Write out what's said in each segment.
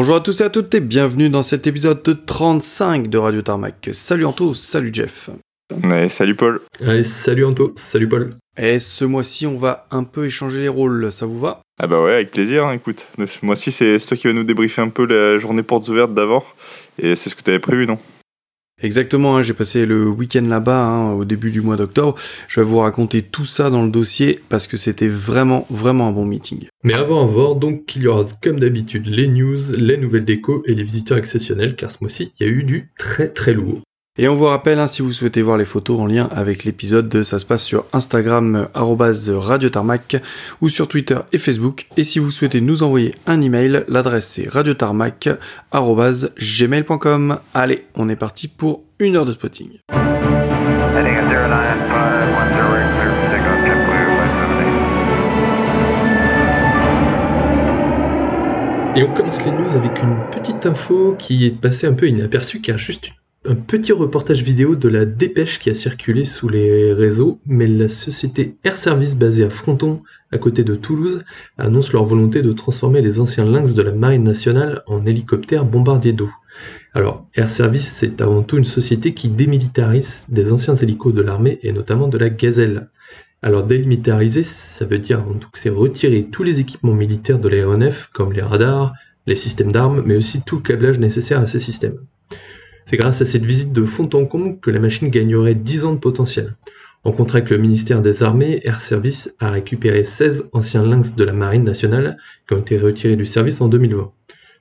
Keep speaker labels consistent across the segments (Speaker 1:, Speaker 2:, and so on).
Speaker 1: Bonjour à tous et à toutes et bienvenue dans cet épisode de 35 de Radio Tarmac. Salut Anto, salut Jeff.
Speaker 2: Ouais, salut Paul.
Speaker 3: Allez, salut Anto, salut Paul.
Speaker 1: Et ce mois-ci, on va un peu échanger les rôles, ça vous va?
Speaker 2: Ah bah ouais, avec plaisir, hein, écoute. Ce mois-ci, c'est toi qui vas nous débriefer un peu la journée portes ouvertes d'avant. Et c'est ce que tu avais prévu, non?
Speaker 1: Exactement, hein, j'ai passé le week-end là-bas hein, au début du mois d'octobre. Je vais vous raconter tout ça dans le dossier parce que c'était vraiment, vraiment un bon meeting.
Speaker 3: Mais avant à voir, donc, il y aura comme d'habitude les news, les nouvelles déco et les visiteurs exceptionnels car ce mois-ci, il y a eu du très très lourd.
Speaker 1: Et on vous rappelle, hein, si vous souhaitez voir les photos en lien avec l'épisode, ça se passe sur Instagram, Radio Tarmac, ou sur Twitter et Facebook. Et si vous souhaitez nous envoyer un email, l'adresse c'est radiotarmac, gmail.com. Allez, on est parti pour une heure de spotting.
Speaker 3: Et on commence les news avec une petite info qui est passée un peu inaperçue car juste un petit reportage vidéo de la dépêche qui a circulé sous les réseaux, mais la société Air Service basée à Fronton, à côté de Toulouse, annonce leur volonté de transformer les anciens Lynx de la Marine nationale en hélicoptères bombardiers d'eau. Alors, Air Service, c'est avant tout une société qui démilitarise des anciens hélicos de l'armée et notamment de la Gazelle. Alors, démilitariser, ça veut dire avant tout que c'est retirer tous les équipements militaires de l'aéronef, comme les radars, les systèmes d'armes, mais aussi tout le câblage nécessaire à ces systèmes. C'est grâce à cette visite de fond en comble que la machine gagnerait 10 ans de potentiel. En contrat avec le ministère des Armées, Air Service a récupéré 16 anciens lynx de la Marine nationale qui ont été retirés du service en 2020.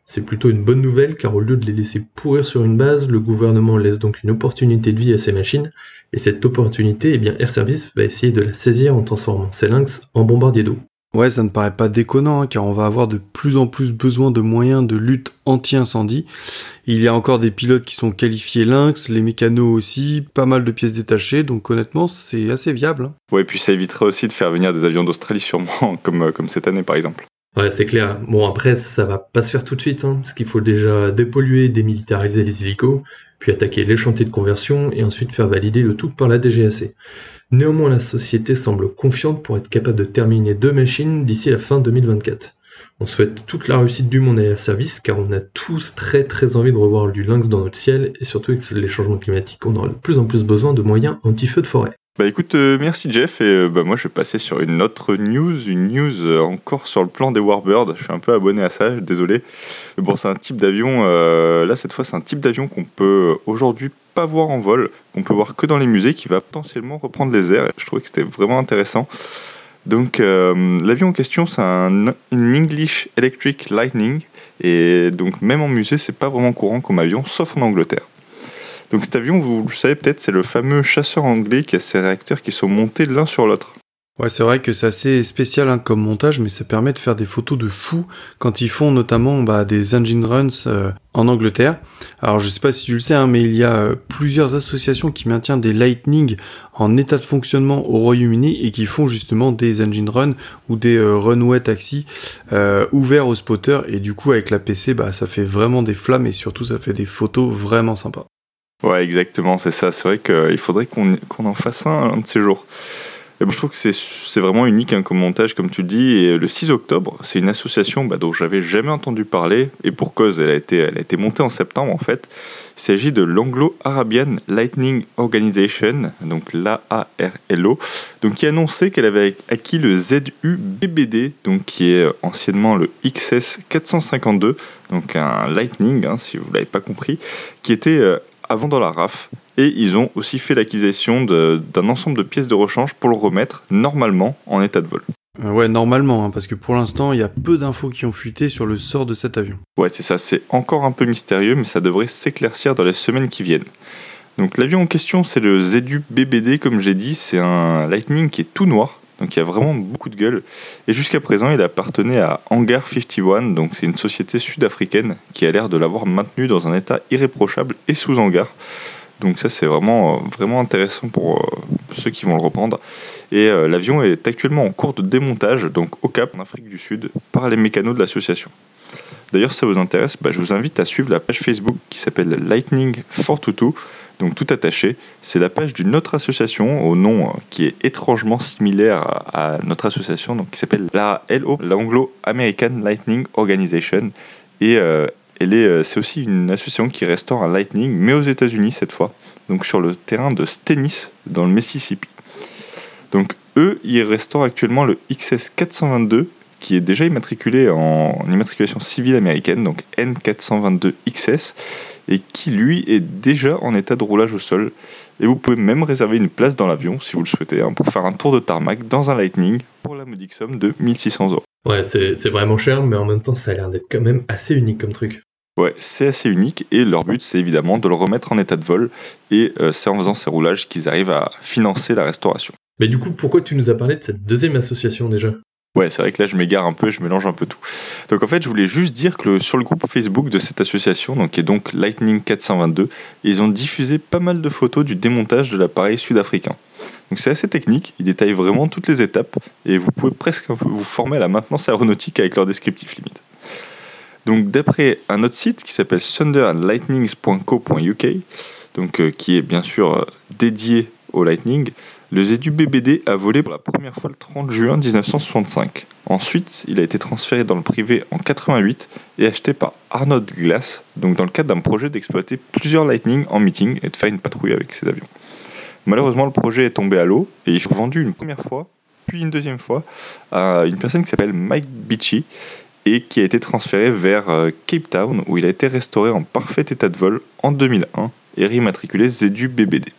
Speaker 3: C'est plutôt une bonne nouvelle car au lieu de les laisser pourrir sur une base, le gouvernement laisse donc une opportunité de vie à ces machines et cette opportunité, eh Air Service va essayer de la saisir en transformant ces lynx en bombardiers d'eau.
Speaker 1: Ouais, ça ne paraît pas déconnant, hein, car on va avoir de plus en plus besoin de moyens de lutte anti-incendie. Il y a encore des pilotes qui sont qualifiés lynx, les mécanos aussi, pas mal de pièces détachées, donc honnêtement, c'est assez viable. Hein.
Speaker 2: Ouais, puis ça éviterait aussi de faire venir des avions d'Australie sûrement, comme, euh, comme cette année par exemple.
Speaker 3: Ouais, c'est clair. Bon, après, ça va pas se faire tout de suite, hein, parce qu'il faut déjà dépolluer, démilitariser les hélicos, puis attaquer les chantiers de conversion, et ensuite faire valider le tout par la DGAC. Néanmoins, la société semble confiante pour être capable de terminer deux machines d'ici la fin 2024. On souhaite toute la réussite du monde à Air Service car on a tous très très envie de revoir du lynx dans notre ciel et surtout avec les changements climatiques, on aura de plus en plus besoin de moyens anti-feu de forêt.
Speaker 2: Bah écoute, euh, merci Jeff, et euh, bah moi je vais passer sur une autre news, une news euh, encore sur le plan des Warbirds, je suis un peu abonné à ça, désolé. Mais bon, c'est un type d'avion, là cette fois c'est un type d'avion qu'on peut aujourd'hui pas voir en vol, qu'on peut voir que dans les musées, qui va potentiellement reprendre les airs, je trouvais que c'était vraiment intéressant. Donc l'avion en question c'est un English Electric Lightning, et donc même en musée c'est pas vraiment courant comme avion, sauf en Angleterre. Donc cet avion, vous le savez peut-être, c'est le fameux chasseur anglais qui a ses réacteurs qui sont montés l'un sur l'autre.
Speaker 1: Ouais, c'est vrai que c'est assez spécial hein, comme montage, mais ça permet de faire des photos de fous quand ils font notamment bah, des engine runs euh, en Angleterre. Alors je sais pas si tu le sais, hein, mais il y a euh, plusieurs associations qui maintiennent des Lightning en état de fonctionnement au Royaume-Uni et qui font justement des engine runs ou des euh, runway taxis ouverts aux spotters. Et du coup avec la PC, bah ça fait vraiment des flammes et surtout ça fait des photos vraiment sympas.
Speaker 2: Ouais, exactement, c'est ça. C'est vrai qu'il faudrait qu'on en fasse un, un de ces jours. Et je trouve que c'est vraiment unique hein, comme montage, comme tu le dis. Et le 6 octobre, c'est une association bah, dont j'avais jamais entendu parler, et pour cause, elle a été, elle a été montée en septembre en fait. Il s'agit de l'Anglo-Arabian Lightning Organization, donc l'AARLO, donc qui a annoncé qu'elle avait acquis le ZU-BBD, donc qui est anciennement le XS 452, donc un Lightning, hein, si vous l'avez pas compris, qui était euh, avant dans la RAF. Et ils ont aussi fait l'acquisition d'un ensemble de pièces de rechange pour le remettre normalement en état de vol.
Speaker 1: Euh, ouais, normalement, hein, parce que pour l'instant, il y a peu d'infos qui ont fuité sur le sort de cet avion.
Speaker 2: Ouais, c'est ça, c'est encore un peu mystérieux, mais ça devrait s'éclaircir dans les semaines qui viennent. Donc l'avion en question, c'est le ZU BBD, comme j'ai dit, c'est un Lightning qui est tout noir, donc il y a vraiment beaucoup de gueule. Et jusqu'à présent, il appartenait à Hangar 51, donc c'est une société sud-africaine qui a l'air de l'avoir maintenu dans un état irréprochable et sous hangar. Donc ça c'est vraiment, vraiment intéressant pour euh, ceux qui vont le reprendre. Et euh, l'avion est actuellement en cours de démontage, donc au Cap, en Afrique du Sud, par les mécanos de l'association. D'ailleurs, si ça vous intéresse, bah, je vous invite à suivre la page Facebook qui s'appelle Lightning 422 donc tout attaché. C'est la page d'une autre association au nom euh, qui est étrangement similaire à, notre association, donc qui s'appelle la LO, l'Anglo American Lightning Organization. Et euh, euh, c'est aussi une association qui restaure un Lightning, mais aux États-Unis cette fois, donc sur le terrain de Stennis, dans le Mississippi. Donc eux, ils restaurent actuellement le XS 422, qui est déjà immatriculé en immatriculation civile américaine, donc N422 XS, et qui lui est déjà en état de roulage au sol. Et vous pouvez même réserver une place dans l'avion, si vous le souhaitez, hein, pour faire un tour de tarmac dans un Lightning pour la modique somme de 1600 euros.
Speaker 3: Ouais, c'est vraiment cher, mais en même temps, ça a l'air d'être quand même assez unique comme truc.
Speaker 2: Ouais, c'est assez unique et leur but c'est évidemment de le remettre en état de vol et euh, c'est en faisant ces roulages qu'ils arrivent à financer la restauration.
Speaker 3: Mais du coup, pourquoi tu nous as parlé de cette deuxième association déjà?
Speaker 2: Ouais, c'est vrai que là je m'égare un peu, je mélange un peu tout. Donc en fait, je voulais juste dire que sur le groupe Facebook de cette association, donc qui est donc Lightning 422, ils ont diffusé pas mal de photos du démontage de l'appareil sud-africain. Donc c'est assez technique, ils détaillent vraiment toutes les étapes et vous pouvez presque vous former à la maintenance aéronautique avec leur descriptif limite. Donc d'après un autre site qui s'appelle thunderandlightnings.co.uk, donc euh, qui est bien sûr euh, dédié au Lightning, le Zedu BBD a volé pour la première fois le 30 juin 1965. Ensuite, il a été transféré dans le privé en 88 et acheté par Arnold Glass, donc dans le cadre d'un projet d'exploiter plusieurs Lightning en meeting et de faire une patrouille avec ses avions. Malheureusement, le projet est tombé à l'eau et ils sont vendus une première fois, puis une deuxième fois à une personne qui s'appelle Mike Beachy et qui a été transféré vers euh, Cape Town où il a été restauré en parfait état de vol en 2001 et réimmatriculé Zedu BBD.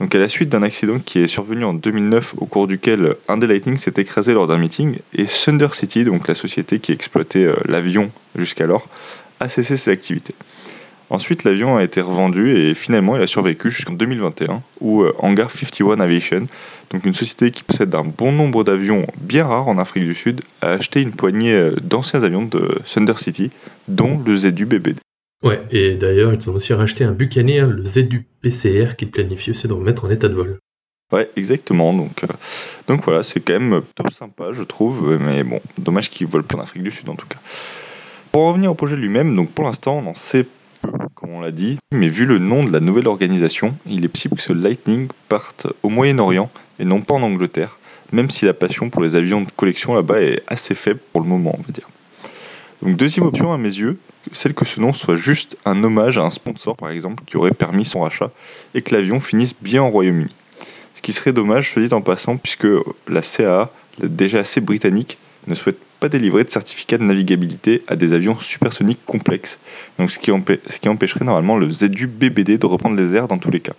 Speaker 2: Donc à la suite d'un accident qui est survenu en 2009 au cours duquel un des Lightning s'est écrasé lors d'un meeting et Thunder City, donc la société qui exploitait euh, l'avion jusqu'alors, a cessé ses activités. Ensuite, l'avion a été revendu et finalement il a survécu jusqu'en 2021 où euh, Hangar 51 Aviation, donc une société qui possède un bon nombre d'avions bien rares en Afrique du Sud, a acheté une poignée euh, d'anciens avions de Thunder City, dont le Zedu BBD.
Speaker 3: Ouais, et d'ailleurs, ils ont aussi racheté un Buccaneer, le ZU PCR, qu'ils planifient aussi de remettre en état de vol.
Speaker 2: Ouais, exactement. Donc, euh, donc voilà, c'est quand même top sympa, je trouve. Mais bon, dommage qu'ils volent pas en Afrique du Sud en tout cas. Pour en revenir au projet lui-même, donc pour l'instant, on en sait peu, comme on l'a dit. Mais vu le nom de la nouvelle organisation, il est possible que ce Lightning parte au Moyen-Orient et non pas en Angleterre. Même si la passion pour les avions de collection là-bas est assez faible pour le moment, on va dire. Donc deuxième option à mes yeux, celle que ce nom soit juste un hommage à un sponsor par exemple qui aurait permis son rachat et que l'avion finisse bien au Royaume-Uni. Ce qui serait dommage, je dit en passant, puisque la CAA, déjà assez britannique, ne souhaite pas délivrer de certificat de navigabilité à des avions supersoniques complexes, donc ce qui, empêcherait normalement le ZU BBD de reprendre les airs dans tous les cas.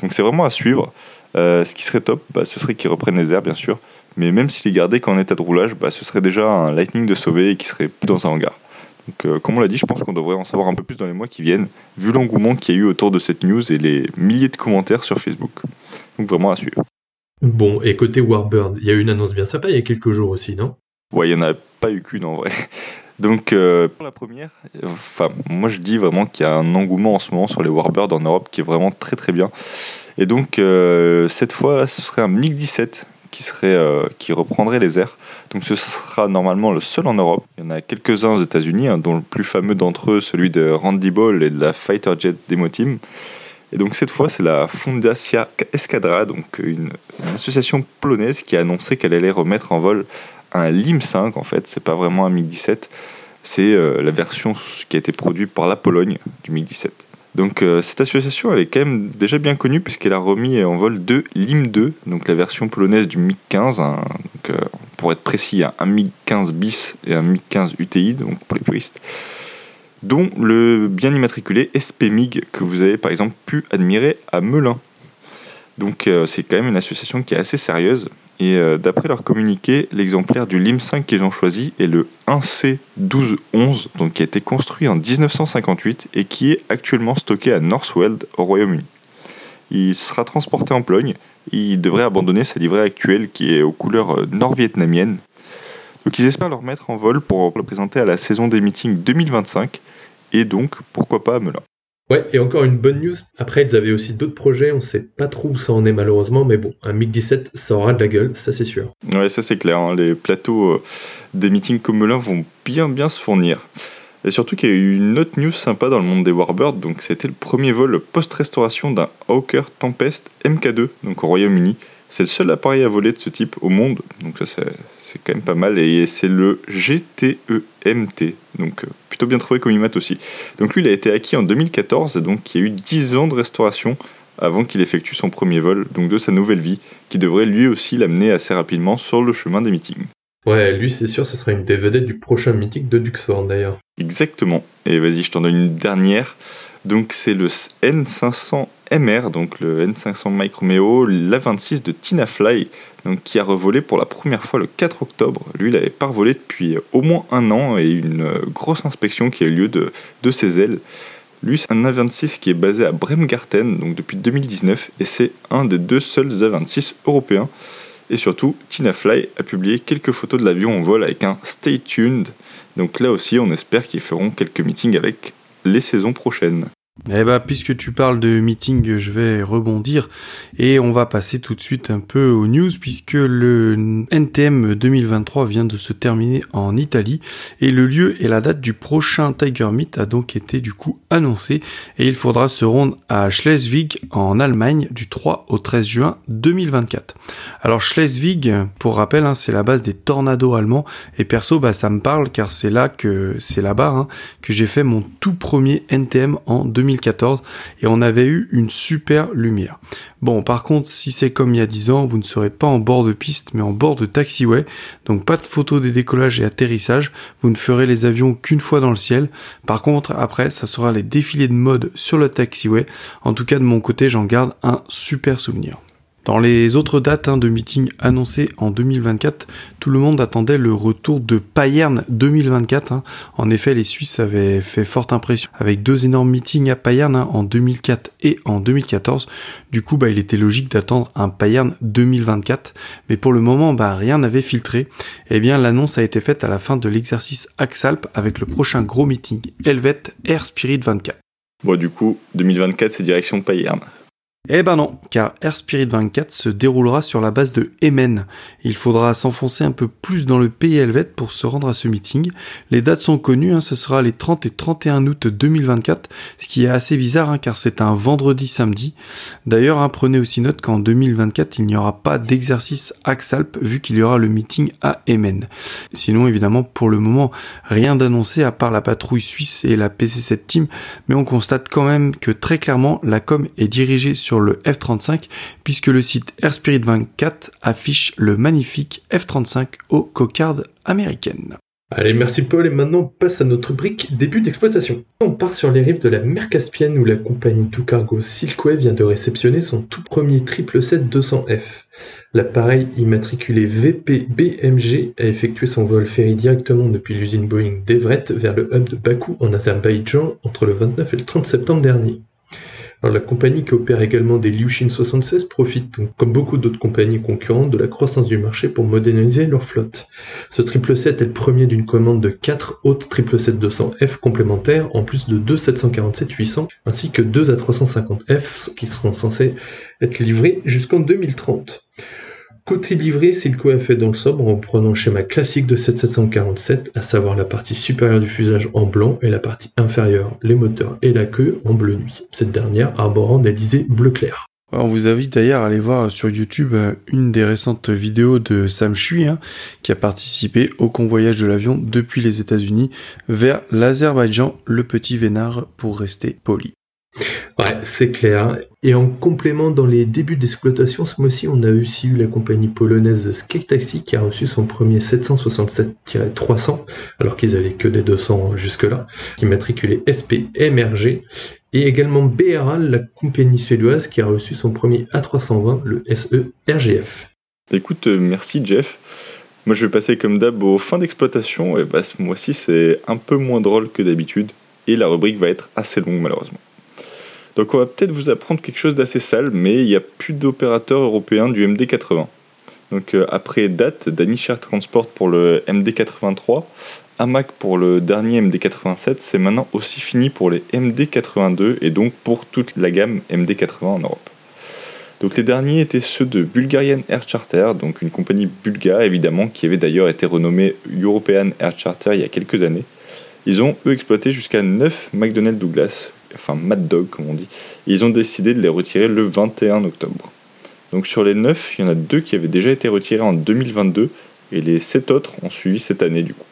Speaker 2: Donc c'est vraiment à suivre. Euh, ce qui serait top, bah, ce serait qu'ils reprennent les airs bien sûr, mais même s'il est gardé qu'en état de roulage, bah, ce serait déjà un Lightning de sauvé et qui serait dans un hangar. Donc, euh, comme on l'a dit, je pense qu'on devrait en savoir un peu plus dans les mois qui viennent, vu l'engouement qu'il y a eu autour de cette news et les milliers de commentaires sur Facebook. Donc, vraiment à suivre.
Speaker 3: Bon, et côté Warbird, il y a eu une annonce bien sympa il y a quelques jours aussi, non?
Speaker 2: Ouais, il n'y en a pas eu qu'une en vrai. Donc, euh, pour la première, enfin, moi je dis vraiment qu'il y a un engouement en ce moment sur les Warbirds en Europe qui est vraiment très très bien. Et donc, euh, cette fois, là, ce serait un MiG-17 qui, serait, euh, qui reprendrait les airs. Donc, ce sera normalement le seul en Europe. Il y en a quelques-uns aux États-Unis, hein, dont le plus fameux d'entre eux, celui de Randy Ball et de la Fighter Jet Demo Team. Et donc, cette fois, c'est la Fundacja Escadra, donc une, association polonaise qui a annoncé qu'elle allait remettre en vol un LIM 5 en fait, c'est pas vraiment un MiG-17, c'est euh, la version qui a été produite par la Pologne du MiG-17. Donc euh, cette association est quand même déjà bien connue puisqu'elle a remis en vol deux LIM 2, donc la version polonaise du MiG-15, hein, euh, pour être précis il y a un MiG-15 bis et un MiG-15 UTI, donc pour les puristes, dont le bien immatriculé SP-MiG que vous avez par exemple pu admirer à Melun. Donc euh, c'est quand même une association qui est assez sérieuse. Et euh, d'après leur communiqué, l'exemplaire du LIM 5 qu'ils ont choisi est le 1C1211, donc qui a été construit en 1958 et qui est actuellement stocké à Northweld au Royaume-Uni. Il sera transporté en Pologne. Il devrait abandonner sa livrée actuelle qui est aux couleurs euh, nord-vietnamiennes. Donc ils espèrent le remettre en vol pour le présenter à la saison des meetings 2025 et donc pourquoi pas à Melun.
Speaker 3: Ouais, et encore une bonne news. Après, ils avaient aussi d'autres projets, on sait pas trop où ça en est malheureusement, mais bon, un MiG-17, ça aura de la gueule, ça c'est sûr.
Speaker 2: Ouais, ça c'est clair. hein. Les plateaux euh, des meetings comme Melun vont bien bien se fournir. Et surtout qu'il y a eu une autre news sympa dans le monde des Warbirds, donc c'était le premier vol post-restauration d'un Hawker Tempest MK2, donc au Royaume-Uni, C'est le seul appareil à voler de ce type au monde, donc ça c'est quand même pas mal. Et c'est le GTEMT, donc euh, plutôt bien trouvé comme IMAT aussi. Donc lui il a été acquis en 2014, donc il y a eu 10 ans de restauration avant qu'il effectue son premier vol, donc de sa nouvelle vie, qui devrait lui aussi l'amener assez rapidement sur le chemin des meetings.
Speaker 3: Ouais, lui c'est sûr, ce sera une DVD du prochain mythique de Duxford d'ailleurs.
Speaker 2: Exactement. Et vas-y, je t'en donne une dernière. Donc c'est le N500MR, donc le N500 Mike Romeo, l'A26 de Tina Fly, donc qui a revolé pour la première fois le 4 octobre. Lui, il n'avait pas revolé depuis au moins un an et une grosse inspection qui a eu lieu de, de ses ailes. Lui, c'est un A26 qui est basé à Bremgarten, donc depuis 2019, et c'est un des deux seuls A26 européens. Et surtout, Tina Fly a publié quelques photos de l'avion en vol avec un Stay Tuned. Donc là aussi, on espère qu'ils feront quelques meetings avec les saisons prochaines.
Speaker 1: Eh bah, puisque tu parles de meeting, je vais rebondir et on va passer tout de suite un peu aux news puisque le NTM 2023 vient de se terminer en Italie et le lieu et la date du prochain Tiger Meet a donc été du coup annoncé et il faudra se rendre à Schleswig en Allemagne du 3 au 13 juin 2024. Alors Schleswig, pour rappel, hein, c'est la base des tornados allemands et perso, bah ça me parle car c'est là que c'est là-bas hein, que j'ai fait mon tout premier NTM en 2024. 2014 et on avait eu une super lumière. Bon, par contre, si c'est comme il y a 10 ans, vous ne serez pas en bord de piste mais en bord de taxiway, donc pas de photos des décollages et atterrissages, vous ne ferez les avions qu'une fois dans le ciel. Par contre, après, ça sera les défilés de mode sur le taxiway. En tout cas, de mon côté, j'en garde un super souvenir. Dans les autres dates hein, de meeting annoncées en 2024, tout le monde attendait le retour de Payerne 2024. Hein. En effet, les Suisses avaient fait forte impression avec deux énormes meetings à Payerne hein, en 2004 et en 2014. Du coup, bah, il était logique d'attendre un Payerne 2024. Mais pour le moment, bah, rien n'avait filtré. Eh bien, l'annonce a été faite à la fin de l'exercice Axalp avec le prochain gros meeting Helvet Air Spirit 24.
Speaker 2: Bon, du coup, 2024, c'est direction Payerne.
Speaker 1: Eh ben non, car Air Spirit 24 se déroulera sur la base de Emen. Il faudra s'enfoncer un peu plus dans le pays helvète pour se rendre à ce meeting. Les dates sont connues, hein, ce sera les 30 et 31 août 2024, ce qui est assez bizarre hein, car c'est un vendredi samedi. D'ailleurs, hein, prenez aussi note qu'en 2024, il n'y aura pas d'exercice Axalp vu qu'il y aura le meeting à Emen. Sinon, évidemment, pour le moment, rien d'annoncé à part la patrouille suisse et la PC7 Team, mais on constate quand même que très clairement, la com est dirigée sur le F-35 puisque le site Airspirit 24 affiche le magnifique F-35 aux cocardes américaines.
Speaker 3: Allez, merci Paul, et maintenant passe à notre brique début d'exploitation. On part sur les rives de la mer Caspienne où la compagnie Tout Cargo Silkway vient de réceptionner son tout premier 777-200F. L'appareil immatriculé VP-BMG a effectué son vol ferry directement depuis l'usine Boeing d'Everett vers le hub de Bakou en Azerbaïdjan entre le 29 et le 30 septembre dernier la compagnie qui opère également des Liushin 76 profite, comme beaucoup d'autres compagnies concurrentes, de la croissance du marché pour moderniser leur flotte. Ce 777 est le premier d'une commande de 4 autres 777-200F complémentaires, en plus de deux 747-800, ainsi que deux A350F qui seront censés être livrés jusqu'en 2030. Côté livré, Silco a fait dans le sobre en prenant le schéma classique de 7747, à savoir la partie supérieure du fuselage en blanc et la partie inférieure, les moteurs et la queue en bleu nuit, cette dernière arborant des lisées bleu clair.
Speaker 1: On vous invite d'ailleurs à aller voir sur YouTube euh, une des récentes vidéos de Sam Chui, hein, qui a participé au convoyage de l'avion depuis les États-Unis vers l'Azerbaïdjan, le petit vénard pour rester poli.
Speaker 3: Ouais, c'est clair. Et en complément, dans les débuts d'exploitation, ce mois-ci, on a aussi eu la compagnie polonaise Skate qui a reçu son premier 767-300, alors qu'ils avaient que des 200 jusque-là, qui matriculait SP MRG. Et également BRA, la compagnie suédoise, qui a reçu son premier A320, le SE RGF.
Speaker 2: Écoute, euh, merci Jeff. Moi, je vais passer comme d'hab aux fins d'exploitation. Et bah, ce mois-ci, c'est un peu moins drôle que d'habitude. Et la rubrique va être assez longue, malheureusement. Donc on va peut-être vous apprendre quelque chose d'assez sale, mais il n'y a plus d'opérateurs européens du MD80. Donc euh, après date, Danish Transport pour le MD83, Amac pour le dernier MD87, c'est maintenant aussi fini pour les MD82 et donc pour toute la gamme MD80 en Europe. Donc les derniers étaient ceux de Bulgarian Air Charter, donc une compagnie bulgare évidemment qui avait d'ailleurs été renommée European Air Charter il y a quelques années. Ils ont eux exploité jusqu'à 9 McDonnell Douglas, enfin Mad Dog comme on dit, ils ont décidé de les retirer le 21 octobre. Donc sur les 9, il y en a deux qui avaient déjà été retirés en 2022 et les 7 autres ont suivi cette année du coup.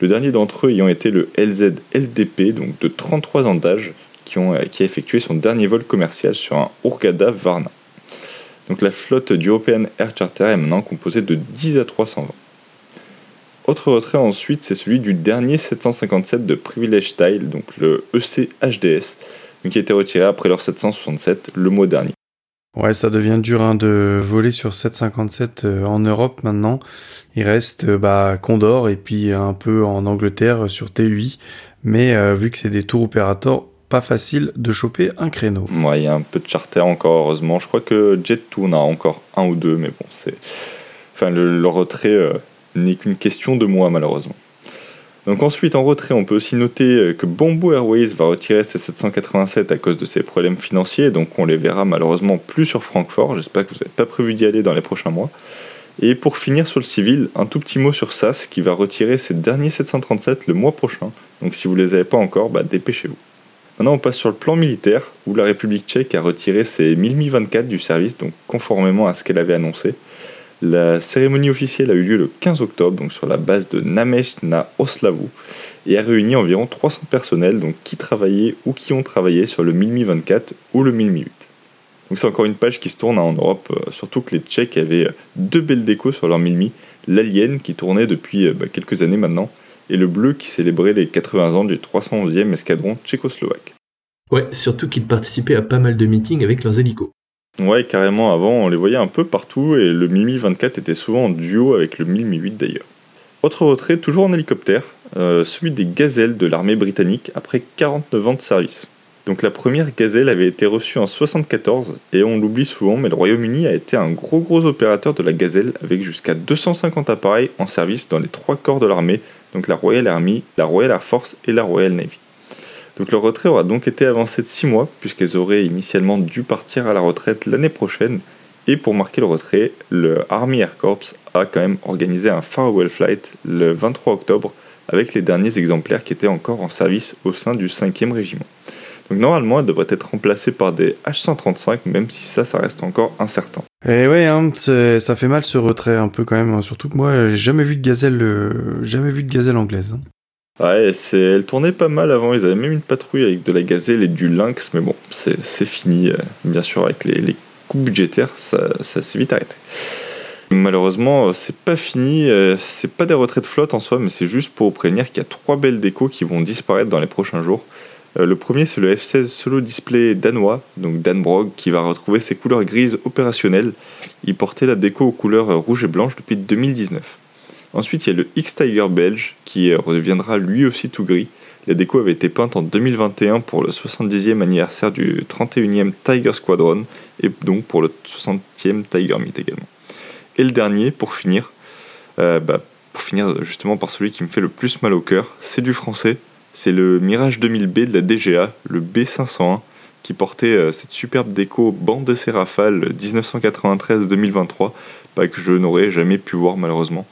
Speaker 2: Le dernier d'entre eux ayant été le LZ LDP, donc de 33 ans d'âge, qui, a effectué son dernier vol commercial sur un Hurghada Varna. Donc la flotte du Air Charter est maintenant composée de 10 à 320. Autre retrait ensuite, c'est celui du dernier 757 de Privilege Style, donc le EC HDS, qui a été retiré après leur 767 le mois dernier.
Speaker 1: Ouais, ça devient dur hein, de voler sur 757 euh, en Europe maintenant. Il reste euh, bah, Condor et puis un peu en Angleterre sur TUI. Mais euh, vu que c'est des tours opérateurs, pas facile de choper un créneau.
Speaker 2: Ouais, il y a un peu de charter encore, heureusement. Je crois que Jet Tour a encore un ou deux, mais bon, c'est. Enfin, le, retrait n'est qu'une question de mois, malheureusement. Donc ensuite, en retrait, on peut aussi noter euh, que Bamboo Airways va retirer ses 787 à cause de ses problèmes financiers, donc on les verra malheureusement plus sur Francfort. J'espère que vous n'avez pas prévu d'y aller dans les prochains mois. Et pour finir sur le civil, un tout petit mot sur SAS qui va retirer ses derniers 737 le mois prochain. Donc si vous ne les avez pas encore, bah, dépêchez-vous. Maintenant, on passe sur le plan militaire, où la République tchèque a retiré ses 1000 Mi-24 du service, donc conformément à ce qu'elle avait annoncé. La cérémonie officielle a eu lieu le 15 octobre, sur la base de Namesh na Oslavu, et a réuni environ 300 personnels donc, qui travaillaient ou qui ont travaillé sur le 1000 24 ou le 1000 8 Donc c'est encore une page qui se tourne en Europe, euh, surtout que les Tchèques avaient deux belles décos sur leur 1000 l'Alien qui tournait depuis euh, bah, quelques années maintenant, et le bleu qui célébrait les 80 ans du 311e escadron tchécoslovaque.
Speaker 3: Ouais, surtout qu'ils participaient à pas mal de meetings avec leurs hélicos.
Speaker 2: Ouais, carrément, avant on les voyait un peu partout et le Mimi 24 était souvent en duo avec le Mimi 8 d'ailleurs. Autre retrait, toujours en hélicoptère, euh, celui des gazelles de l'armée britannique après 49 ans de service. Donc la première gazelle avait été reçue en 74 et on l'oublie souvent, mais le Royaume-Uni a été un gros gros opérateur de la gazelle avec jusqu'à 250 appareils en service dans les trois corps de l'armée, donc la Royal Army, la Royal Air Force et la Royal Navy. Donc leur retrait aura donc été avancé de 6 mois, puisqu'elles auraient initialement dû partir à la retraite l'année prochaine. Et pour marquer le retrait, le Army Air Corps a quand même organisé un farewell flight le 23 octobre avec les derniers exemplaires qui étaient encore en service au sein du 5e régiment. Donc normalement, elle devrait être remplacée par des H135, même si ça, ça reste encore incertain.
Speaker 1: Et eh ouais, hein, ça fait mal ce retrait un peu quand même, hein. surtout que moi, j'ai jamais vu de gazelle, euh, jamais vu de gazelle anglaise. Hein.
Speaker 2: Ouais, elle tournait pas mal avant. Ils avaient même une patrouille avec de la gazelle et du lynx, mais bon, c'est, fini. Euh, bien sûr, avec les, coûts budgétaires, ça, ça s'est vite arrêté. Malheureusement, c'est pas fini. Euh, c'est pas des retraits de flotte en soi, mais c'est juste pour prévenir qu'il y a trois belles décos qui vont disparaître dans les prochains jours. Euh, le premier, c'est le F-16 Solo Display danois, donc Danbrog, qui va retrouver ses couleurs grises opérationnelles. Il portait la déco aux couleurs rouge et blanche depuis 2019. Ensuite, il y a le X-Tiger belge qui reviendra lui aussi tout gris. La déco avait été peinte en 2021 pour le 70e anniversaire du 31e Tiger Squadron et donc pour le 60e Tiger Meet également. Et le dernier, pour finir, euh, bah, pour finir justement par celui qui me fait le plus mal au cœur, c'est du français. C'est le Mirage 2000B de la DGA, le B501, qui portait euh, cette superbe déco bande de Rafale 1993-2023, bah, que je n'aurais jamais pu voir malheureusement.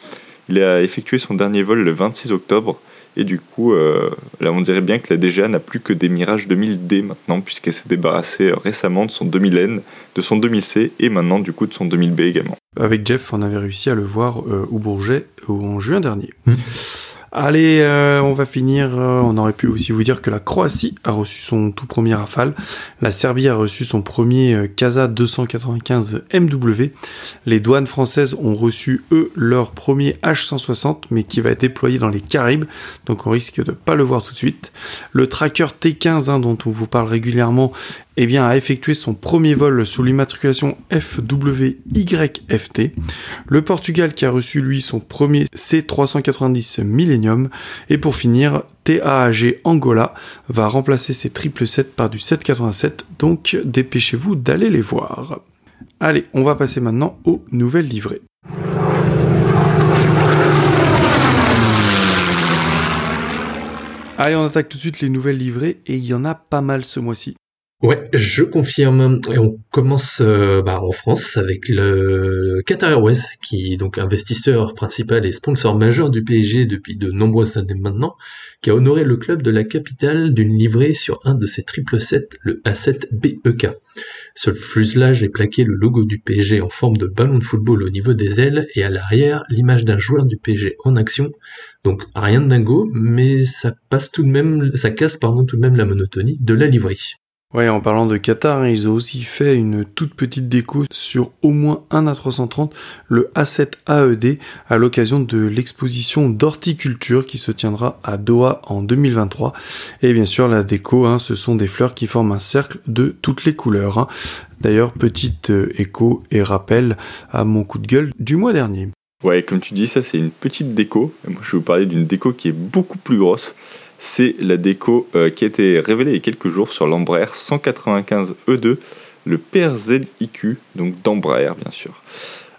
Speaker 2: Il a effectué son dernier vol le 26 octobre. Et du coup, euh, là, on dirait bien que la DGA n'a plus que des Mirage 2000D maintenant, puisqu'elle s'est débarrassée euh, récemment de son 2000N, de son 2000C et maintenant du coup de son 2000B également.
Speaker 1: Avec Jeff, on avait réussi à le voir euh, au Bourget en juin dernier. Hmm. Allez, euh, on va finir. Euh, on aurait pu aussi vous dire que la Croatie a reçu son tout premier Rafale. La Serbie a reçu son premier euh, Casa 295 MW. Les douanes françaises ont reçu, eux, leur premier H160, mais qui va être déployé dans les Caraïbes. Donc on risque de pas le voir tout de suite. Le tracker T15, hein, dont on vous parle régulièrement, eh bien, a effectué son premier vol sous l'immatriculation FWYFT. Le Portugal qui a reçu lui son premier C390 Millennium. Et pour finir, TAAG Angola va remplacer ses 777 par du 787. Donc dépêchez-vous d'aller les voir. Allez, on va passer maintenant aux nouvelles livrées. Allez, on attaque tout de suite les nouvelles livrées et il y en a pas mal ce mois-ci.
Speaker 3: Ouais, je confirme. Et on commence euh, bah, en France avec le Qatar Airways, qui est donc investisseur principal et sponsor majeur du PSG depuis de nombreuses années maintenant, qui a honoré le club de la capitale d'une livrée sur un de ses triple 7, le A7 BEK. Sur le fuselage est plaqué le logo du PSG en forme de ballon de football au niveau des ailes et à l'arrière l'image d'un joueur du PSG en action. Donc rien de dingo, mais ça passe tout de même, ça casse pardon tout de même la monotonie de la livrée.
Speaker 1: Ouais, en parlant de Qatar, hein, ils ont aussi fait une toute petite déco sur au moins un A330, le A7 AED, à l'occasion de l'exposition d'horticulture qui se tiendra à Doha en 2023. Et bien sûr, la déco, hein, ce sont des fleurs qui forment un cercle de toutes les couleurs. Hein. D'ailleurs, petite euh, écho et rappel à mon coup de gueule du mois dernier.
Speaker 2: Ouais, comme tu dis, ça c'est une petite déco. Moi, je vais vous parler d'une déco qui est beaucoup plus grosse c'est la déco euh, qui a été révélée il y a quelques jours sur l'Embraer 195 E2, le PRZIQ, donc d'Embraer bien sûr.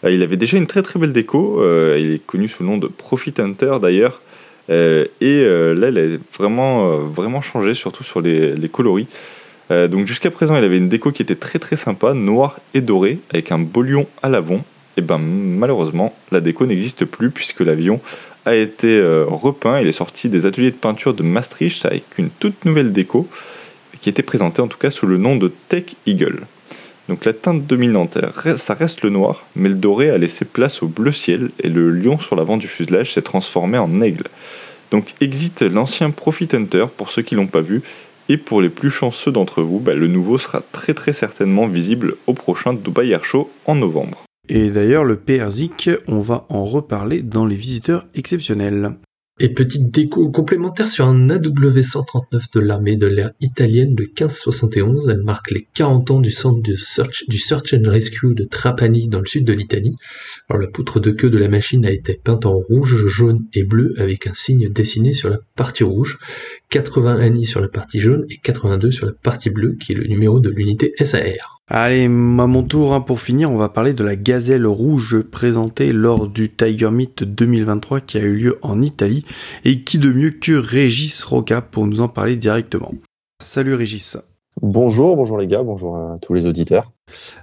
Speaker 2: Euh, il avait déjà une très très belle déco, euh, il est connu sous le nom de Profit Hunter d'ailleurs, et là il a vraiment, vraiment changé, surtout sur les, coloris. donc jusqu'à présent il avait une déco qui était très très sympa, noire et dorée, avec un beau à l'avant. Et ben malheureusement la déco n'existe plus puisque l'avion a été euh, repeint. Il est sorti des ateliers de peinture de Maastricht avec une toute nouvelle déco qui était présentée en tout cas sous le nom de Tech Eagle. Donc la teinte dominante, ça reste le noir, mais le doré a laissé place au bleu ciel et le lion sur l'avant du fuselage s'est transformé en aigle. Donc exit l'ancien Profit Hunter pour ceux qui l'ont pas vu, et pour les plus chanceux d'entre vous, bah, le nouveau sera très très certainement visible au prochain Dubai Air Show en novembre.
Speaker 1: Et d'ailleurs, le PRZIC, on va en reparler dans les visiteurs exceptionnels.
Speaker 3: Et petite déco complémentaire sur un AW139 de l'armée de l'air italienne de 1571, elle marque les 40 ans du centre du Search and Rescue de Trapani dans le sud de l'Italie. Alors la poutre de queue de la machine a été peinte en rouge, jaune et bleu avec un signe dessiné sur la partie rouge, 80 années sur la partie jaune et 82 sur la partie bleue qui est le numéro de l'unité SAR.
Speaker 1: Allez, à mon tour, hein, pour finir, on va parler de la gazelle rouge présentée lors du Tiger Meet 2023 qui a eu lieu en Italie et qui de mieux que Régis Roca pour nous en parler directement. Salut Régis.
Speaker 4: Bonjour, bonjour les gars, bonjour à tous les auditeurs.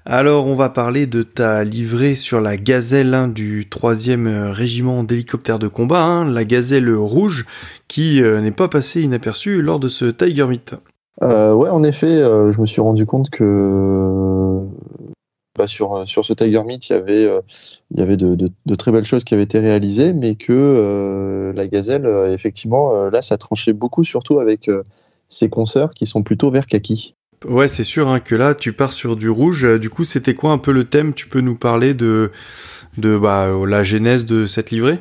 Speaker 1: Alors on va parler de ta livrée sur la gazelle hein, du 3e euh, régiment d'hélicoptères de combat, hein, la gazelle rouge, qui euh, n'est pas passée inaperçue lors de ce Tiger Meet.
Speaker 4: Euh, ouais, en effet, euh, je me suis rendu compte que bah, sur, sur ce Tiger Meet, il y avait, euh, de, très belles choses qui avaient été réalisées, mais que la gazelle, effectivement, là, ça tranchait beaucoup, surtout avec ses consoeurs qui sont plutôt vert kaki.
Speaker 1: Ouais, c'est sûr hein, que là, tu pars sur du rouge. Du coup, c'était quoi un peu le thème? Tu peux nous parler de, de bah, la genèse de cette livrée?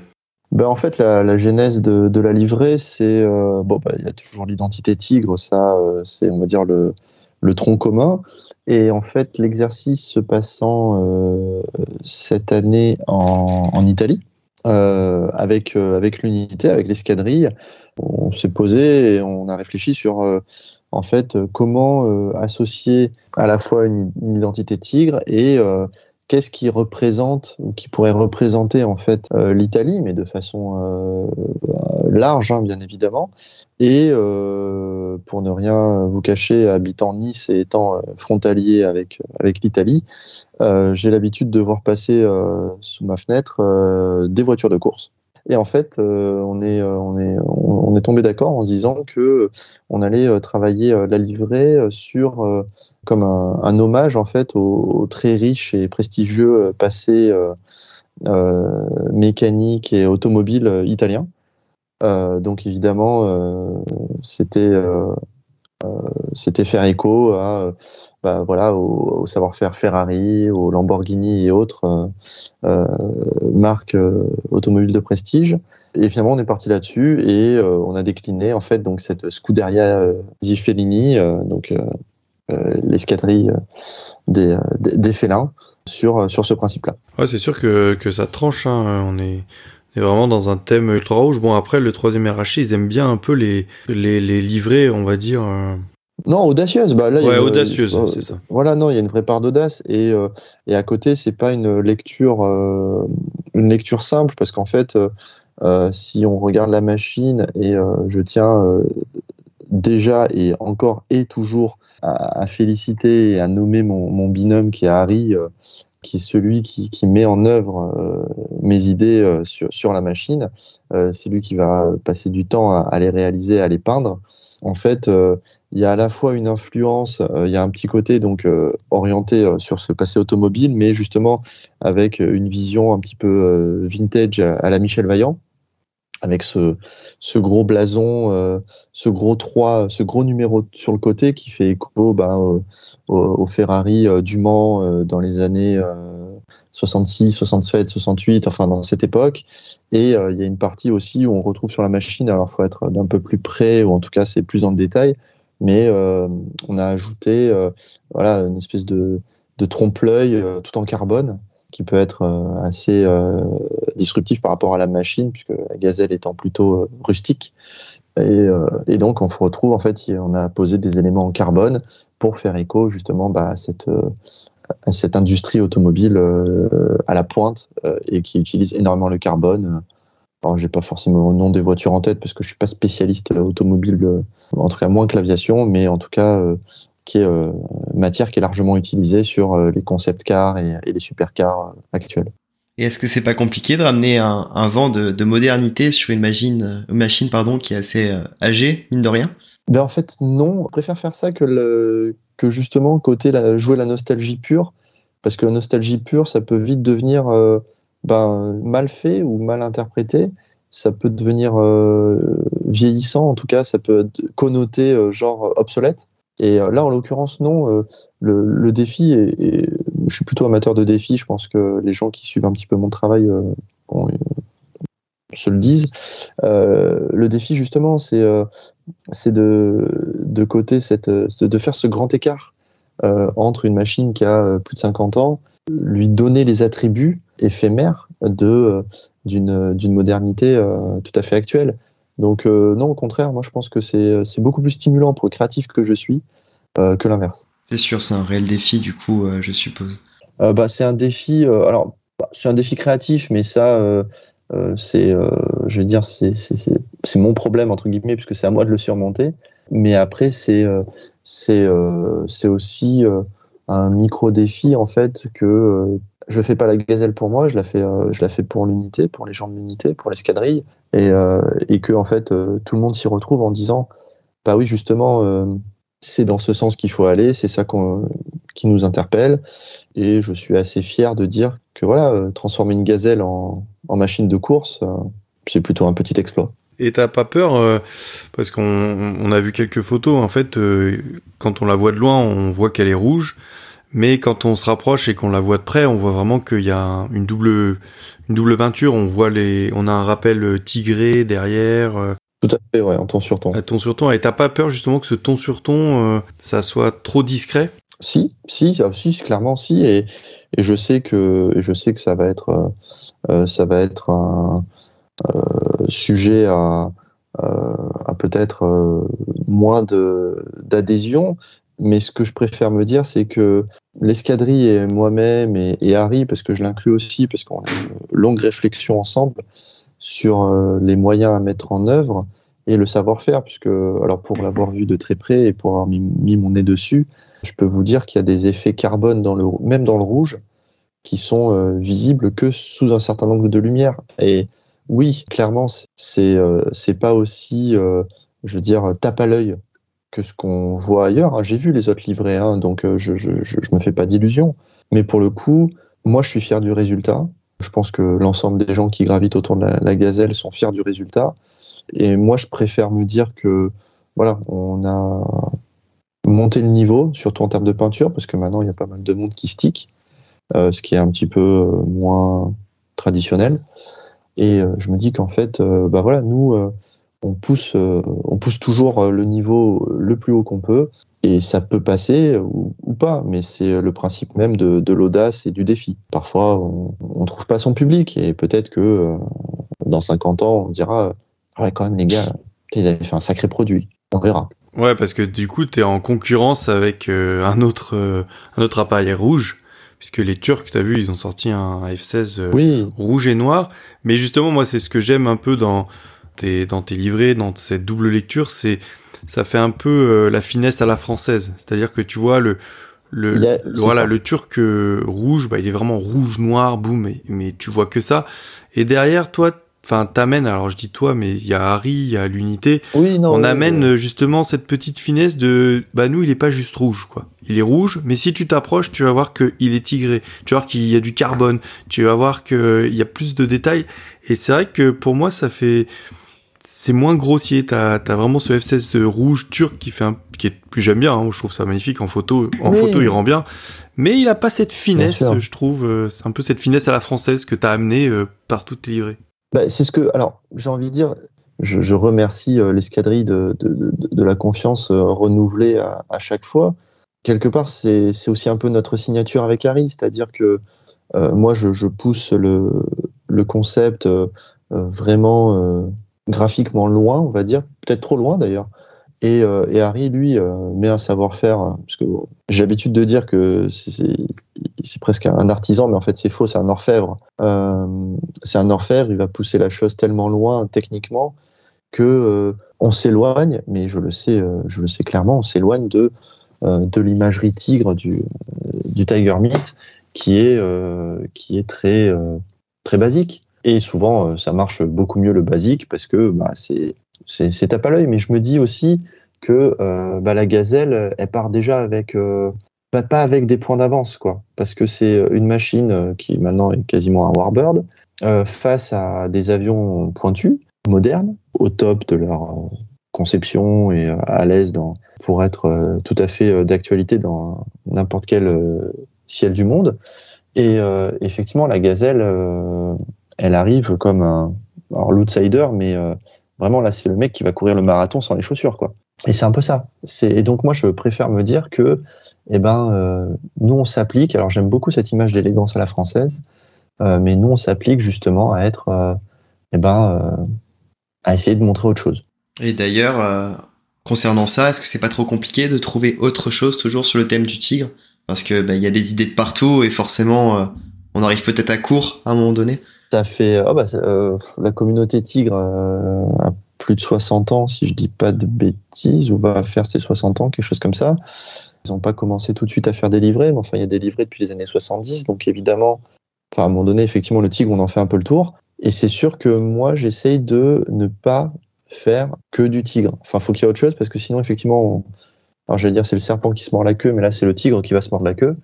Speaker 4: Ben en fait, la, genèse de, la livrée, c'est euh, bon, bah, il y a toujours l'identité tigre, ça, euh, c'est on va dire le, le tronc commun. Et en fait, l'exercice se passant euh, cette année en, en Italie, avec avec l'unité, avec l'escadrille, on s'est posé et on a réfléchi sur en fait comment associer à la fois une identité tigre et qu'est-ce qui représente ou qui pourrait représenter en fait euh, l'Italie, mais de façon euh, large, hein, bien évidemment. Et euh, pour ne rien vous cacher, habitant Nice et étant frontalier avec l'Italie, j'ai l'habitude de voir passer sous ma fenêtre des voitures de course. Et en fait, on est tombé d'accord en se disant que on allait travailler la livrée sur comme un, hommage en fait au, très riche et prestigieux euh, passé euh, euh, mécanique et automobile italien. donc évidemment, c'était c'était faire écho à bah, voilà, au, savoir-faire Ferrari, au Lamborghini et autres marques automobiles de prestige. Et finalement, on est parti là-dessus et on a décliné en fait donc cette Scuderia Zifellini, donc l'escadrille euh, des, euh, des, félins sur, sur ce principe-là.
Speaker 1: Ouais, c'est sûr que, que ça tranche. Hein. On est vraiment dans un thème ultra rouge. Bon, après, le troisième RH, ils aiment bien un peu les, les, les livrer, on va dire.
Speaker 4: Non, audacieuse. Bah, là,
Speaker 1: ouais, audacieuse, c'est ça.
Speaker 4: Voilà, non, il y a une vraie part d'audace. Et, et à côté, c'est pas une lecture, une lecture simple, parce qu'en fait, si on regarde la machine, et je tiens déjà et encore et toujours à, féliciter et à nommer mon, binôme qui est Harry, qui est celui qui, met en œuvre mes idées sur, sur la machine. c'est lui qui va passer du temps à, à, les réaliser, à les peindre. En fait, il y a à la fois une influence, il y a un petit côté donc orienté sur ce passé automobile, mais justement avec une vision un petit peu vintage à la Michel Vaillant avec ce, ce gros blason, euh, ce gros 3, ce gros numéro sur le côté qui fait écho ben, au, au, Ferrari euh, du Mans euh, dans les années 66, 67, 68, enfin dans cette époque. Et il y a une partie aussi où on retrouve sur la machine, alors faut être d'un peu plus près, ou en tout cas c'est plus dans le détail, mais on a ajouté voilà, une espèce de, de trompe-l'œil tout en carbone qui peut être euh, assez euh, disruptif par rapport à la machine, puisque la gazelle étant plutôt euh, rustique. Et, donc on se retrouve en fait, on a posé des éléments en carbone pour faire écho justement bah, à cette industrie automobile à la pointe et qui utilise énormément le carbone. Alors j'ai pas forcément le nom des voitures en tête parce que je suis pas spécialiste automobile, en tout cas moins que l'aviation, mais en tout cas qui est euh, matière qui est largement utilisée sur euh, les concept cars et, les supercars euh, actuels.
Speaker 5: Et est-ce que c'est pas compliqué de ramener un, vent de, modernité sur une machine, machine pardon, qui est assez âgée, mine de rien?
Speaker 4: Ben En fait, non. Je préfère faire ça que, le, que justement côté la, jouer la nostalgie pure, parce que la nostalgie pure, ça peut vite devenir ben, mal fait ou mal interprété. Ça peut devenir vieillissant, en tout cas, ça peut être connoté genre obsolète. Et euh, là, en l'occurrence, non. Euh, le, défi, et je suis plutôt amateur de défis, je pense que les gens qui suivent un petit peu mon travail euh, se le disent. le défi, justement, c'est de, côté cette, de faire ce grand écart entre une machine qui a plus de 50 ans, lui donner les attributs éphémères d'une modernité tout à fait actuelle. Donc euh, non, au contraire, moi je pense que euh, c'est beaucoup plus stimulant pour le créatif que je suis euh, que l'inverse.
Speaker 5: C'est sûr, c'est un réel défi du coup, je suppose.
Speaker 4: bah, c'est un défi, alors bah, c'est un défi créatif, mais ça, c'est, je veux dire, c'est mon problème entre guillemets, puisque c'est à moi de le surmonter. Mais après, c'est c'est aussi un micro défi en fait que je fais pas la gazelle pour moi, je la fais, euh, je la fais pour l'unité, pour les gens de l'unité, pour l'escadrille, et, euh, et que en fait euh, tout le monde s'y retrouve en disant, bah oui justement, c'est dans ce sens qu'il faut aller, c'est ça qui nous interpelle, et je suis assez fier de dire que voilà, transformer une gazelle en, en machine de course, c'est plutôt un petit exploit.
Speaker 1: Et t'as pas peur parce qu'on on a vu quelques photos en fait quand on la voit de loin on voit qu'elle est rouge mais quand on se rapproche et qu'on la voit de près, on voit vraiment qu'il y a une double, une double peinture. On voit les, on a un rappel tigré derrière. Euh.
Speaker 4: Tout à fait, ouais, en ton sur ton.
Speaker 1: Un ton sur ton. Et t'as pas peur justement que ce ton sur ton, euh, ça soit trop discret?
Speaker 4: Si, si, ah, si, clairement si. Et, et je sais que, je sais que ça va être, euh, ça va être un sujet à, à peut-être moins de d'adhésion, mais ce que je préfère me dire, c'est que l'escadrille et moi-même et, Harry, parce que je l'inclus aussi, parce qu'on a une longue réflexion ensemble sur euh, les moyens à mettre en œuvre et le savoir-faire, puisque alors pour l'avoir vu de très près et pour avoir mis, mon nez dessus, je peux vous dire qu'il y a des effets carbone dans le, même dans le rouge qui sont euh, visibles que sous un certain angle de lumière. Et oui, clairement, c'est euh, c'est pas aussi, je veux dire, tape à l'œil que ce qu'on voit ailleurs. J'ai vu les autres livrets, hein, donc euh, je, je, me fais pas d'illusions. Mais pour le coup, moi, je suis fier du résultat. Je pense que l'ensemble des gens qui gravitent autour de la, gazelle sont fiers du résultat. Et moi, je préfère me dire que, voilà, on a monté le niveau, surtout en termes de peinture, parce que maintenant, il y a pas mal de monde qui stick, euh, ce qui est un petit peu euh, moins traditionnel. Et je me dis qu'en fait, bah voilà, nous, on pousse, euh, on pousse toujours euh, le niveau le plus haut qu'on peut. Et ça peut passer ou, pas, mais c'est le principe même de, l'audace et du défi. Parfois, on ne trouve pas son public et peut-être que euh, dans 50 ans, on dira Ouais, quand même, les gars, ils avaient fait un sacré produit. On verra.
Speaker 1: Ouais, parce que du coup, tu es en concurrence avec un, autre, un autre appareil rouge puisque les Turcs, tu as vu, ils ont sorti un F16 rouge et noir. Mais justement, moi, c'est ce que j'aime un peu dans dans tes livrets, dans cette double lecture, c'est ça fait un peu la finesse à la française. C'est-à-dire que tu vois le le, voilà le turc rouge, bah il est vraiment rouge noir, boum, mais, mais tu vois que ça. Et derrière toi, enfin t'amènes alors je dis toi mais il y a Harry il y a l'unité.
Speaker 4: Oui, non,
Speaker 1: on amène justement cette petite finesse de bah nous il est pas juste rouge quoi. Il est rouge mais si tu t'approches tu vas voir que il est tigré. Tu vas voir qu'il y a du carbone. Tu vas voir que il y a plus de détails. Et c'est vrai que pour moi ça fait c'est moins grossier. T'as as vraiment ce F16 de rouge turc qui fait un qui est plus j'aime bien hein, je trouve ça magnifique. En photo en photo il rend bien. Mais il a pas cette finesse je trouve euh, c'est un peu cette finesse à la française que t'as amené euh, par toutes tes livrées.
Speaker 4: Bah, c'est ce que, alors, j'ai envie de dire, je, je remercie euh, l'escadrille de, de, de, de, la confiance euh, renouvelée à, à, chaque fois. Quelque part, c'est aussi un peu notre signature avec Harry, c'est-à-dire que moi, je, je, pousse le, le concept vraiment graphiquement loin, on va dire, peut-être trop loin d'ailleurs. Et, euh, Harry, lui, euh, met un savoir-faire, parce que j'ai l'habitude de dire que c'est presque un artisan, mais en fait c'est faux, c'est un orfèvre. Euh, c'est un orfèvre, il va pousser la chose tellement loin techniquement que on s'éloigne, mais je le sais, je le sais clairement, on s'éloigne de de l'imagerie tigre du du Tiger Meat, qui est qui est très très basique. Et souvent, ça marche beaucoup mieux le basique parce que bah, c'est tape à l'œil, mais je me dis aussi que euh, bah, la gazelle, elle part déjà avec euh, pas, avec des points d'avance, quoi, parce que c'est une machine euh, qui maintenant est quasiment un Warbird euh, face à des avions pointus, modernes, au top de leur euh, conception et à l'aise dans pour être tout à fait d'actualité dans n'importe quel ciel du monde. Et effectivement, la gazelle, elle arrive comme un l'outsider, mais Vraiment, là, c'est le mec qui va courir le marathon sans les chaussures, quoi. Et c'est un peu ça. Et donc, moi, je préfère me dire que, eh ben, euh, nous, on s'applique. Alors, j'aime beaucoup cette image d'élégance à la française, euh, mais nous, on s'applique justement à être, euh, eh ben, euh, à essayer de montrer autre chose.
Speaker 5: Et d'ailleurs, euh, concernant ça, est-ce que c'est pas trop compliqué de trouver autre chose toujours sur le thème du tigre? Parce que bah, il y a des idées de partout et forcément, euh, on arrive peut-être à court à un moment donné.
Speaker 4: Ça fait oh bah, euh, la communauté tigre euh, a plus de 60 ans, si je dis pas de bêtises, ou va faire ses 60 ans, quelque chose comme ça. Ils n'ont pas commencé tout de suite à faire des livrets, mais enfin, il y a des livrets depuis les années 70, donc évidemment, à un moment donné, effectivement, le tigre, on en fait un peu le tour. Et c'est sûr que moi, j'essaye de ne pas faire que du tigre. Enfin, faut qu'il y ait autre chose, parce que sinon, effectivement, on... alors j'allais dire c'est le serpent qui se mord la queue, mais là, c'est le tigre qui va se mordre la queue,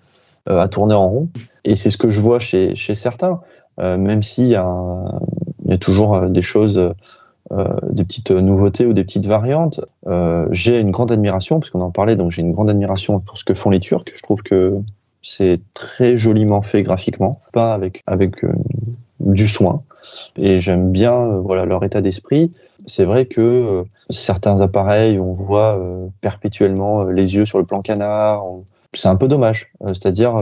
Speaker 4: euh, à tourner en rond. Et c'est ce que je vois chez, chez certains. Euh, même s'il y, y a toujours euh, des choses, euh, des petites nouveautés ou des petites variantes. j'ai une grande admiration, puisqu'on en parlait, donc j'ai une grande admiration pour ce que font les Turcs. Je trouve que c'est très joliment fait graphiquement, pas avec, avec du soin. Et j'aime bien voilà leur état d'esprit. C'est vrai que certains appareils, on voit perpétuellement les yeux sur le plan canard. C'est un peu dommage. C'est-à-dire,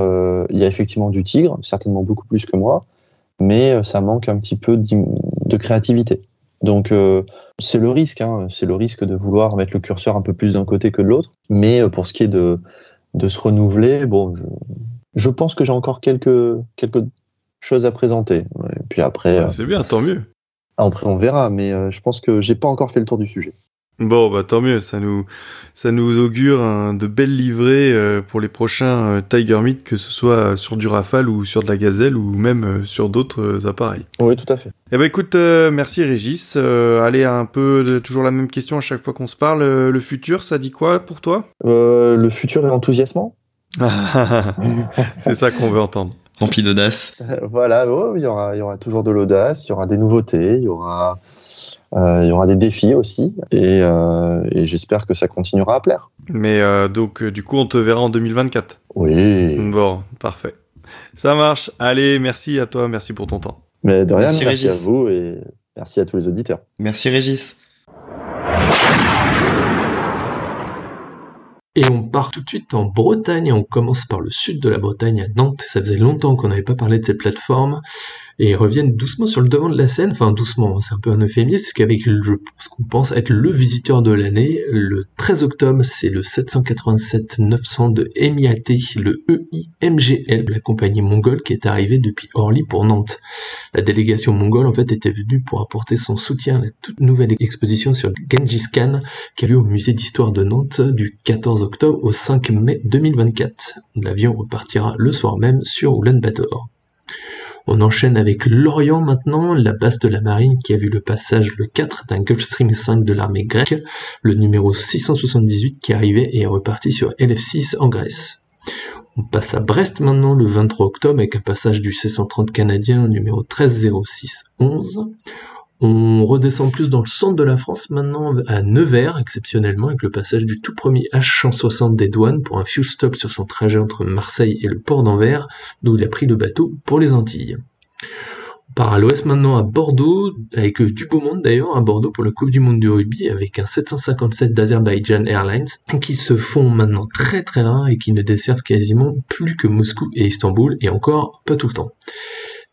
Speaker 4: il y a effectivement du tigre, certainement beaucoup plus que moi, mais euh, ça manque un petit peu de créativité. Donc euh, c'est le risque, hein, c'est le risque de vouloir mettre le curseur un peu plus d'un côté que de l'autre. Mais euh, pour ce qui est de, de se renouveler, bon, je, je pense que j'ai encore quelques, quelques choses à présenter. Et puis après,
Speaker 1: ouais, c'est bien, tant mieux.
Speaker 4: Après on verra, mais euh, je pense que j'ai pas encore fait le tour du sujet.
Speaker 1: Bon, bah tant mieux, ça nous ça nous augure un, de belles livrées euh, pour les prochains euh, Tiger Meat, que ce soit sur du Rafale ou sur de la Gazelle ou même euh, sur d'autres euh, appareils.
Speaker 4: Oui, tout à fait.
Speaker 1: Eh ben écoute, euh, merci Régis. allez, un peu de, toujours la même question à chaque fois qu'on se parle. le futur, ça dit quoi pour toi?
Speaker 4: Le futur est enthousiasmant.
Speaker 1: C'est ça qu'on veut entendre.
Speaker 5: Rempli d'audace.
Speaker 4: voilà, oh, il y aura il y aura toujours de l'audace, il y aura des nouveautés, il y aura il y aura des défis aussi, et, euh, et j'espère que ça continuera à plaire.
Speaker 1: Mais euh, donc, du coup, on te verra en 2024
Speaker 4: Oui.
Speaker 1: Bon, parfait. Ça marche. Allez, merci à toi, merci pour ton temps.
Speaker 4: Mais de rien, merci, merci à vous et merci à tous les auditeurs.
Speaker 5: Merci Régis.
Speaker 3: Et on part tout de suite en Bretagne et on commence par le sud de la Bretagne à Nantes. Ça faisait longtemps qu'on n'avait pas parlé de cette plateforme et reviennent doucement sur le devant de la scène. Enfin, doucement, c'est un peu un euphémisme, qu'avec ce qu'on pense être le visiteur de l'année, le 13 octobre, c'est le 787-900 de EMIAT, le EIMGL, la compagnie mongole qui est arrivée depuis Orly pour Nantes. La délégation mongole, en fait, était venue pour apporter son soutien à la toute nouvelle exposition sur Genghis Khan qui a lieu au musée d'histoire de Nantes du 14 octobre au 5 mai 2024. L'avion repartira le soir même sur Ulaanbaatar. On enchaîne avec Lorient maintenant, la base de la marine qui a vu le passage le 4 d'un Gulfstream 5 de l'armée grecque, le numéro 678 qui arrivait et est reparti sur LF6 en Grèce. On passe à Brest maintenant le 23 octobre avec un passage du C-130 canadien numéro 130611. On redescend plus dans le centre de la France maintenant à Nevers, exceptionnellement, avec le passage du tout premier H160 des douanes pour un fuel stop sur son trajet entre Marseille et le port d'Anvers, d'où il a pris le bateau pour les Antilles. On part à l'ouest maintenant à Bordeaux, avec du beau monde d'ailleurs à Bordeaux pour la Coupe du Monde du rugby, avec un 757 d'Azerbaijan Airlines, qui se font maintenant très très rares et qui ne desservent quasiment plus que Moscou et Istanbul, et encore pas tout le temps.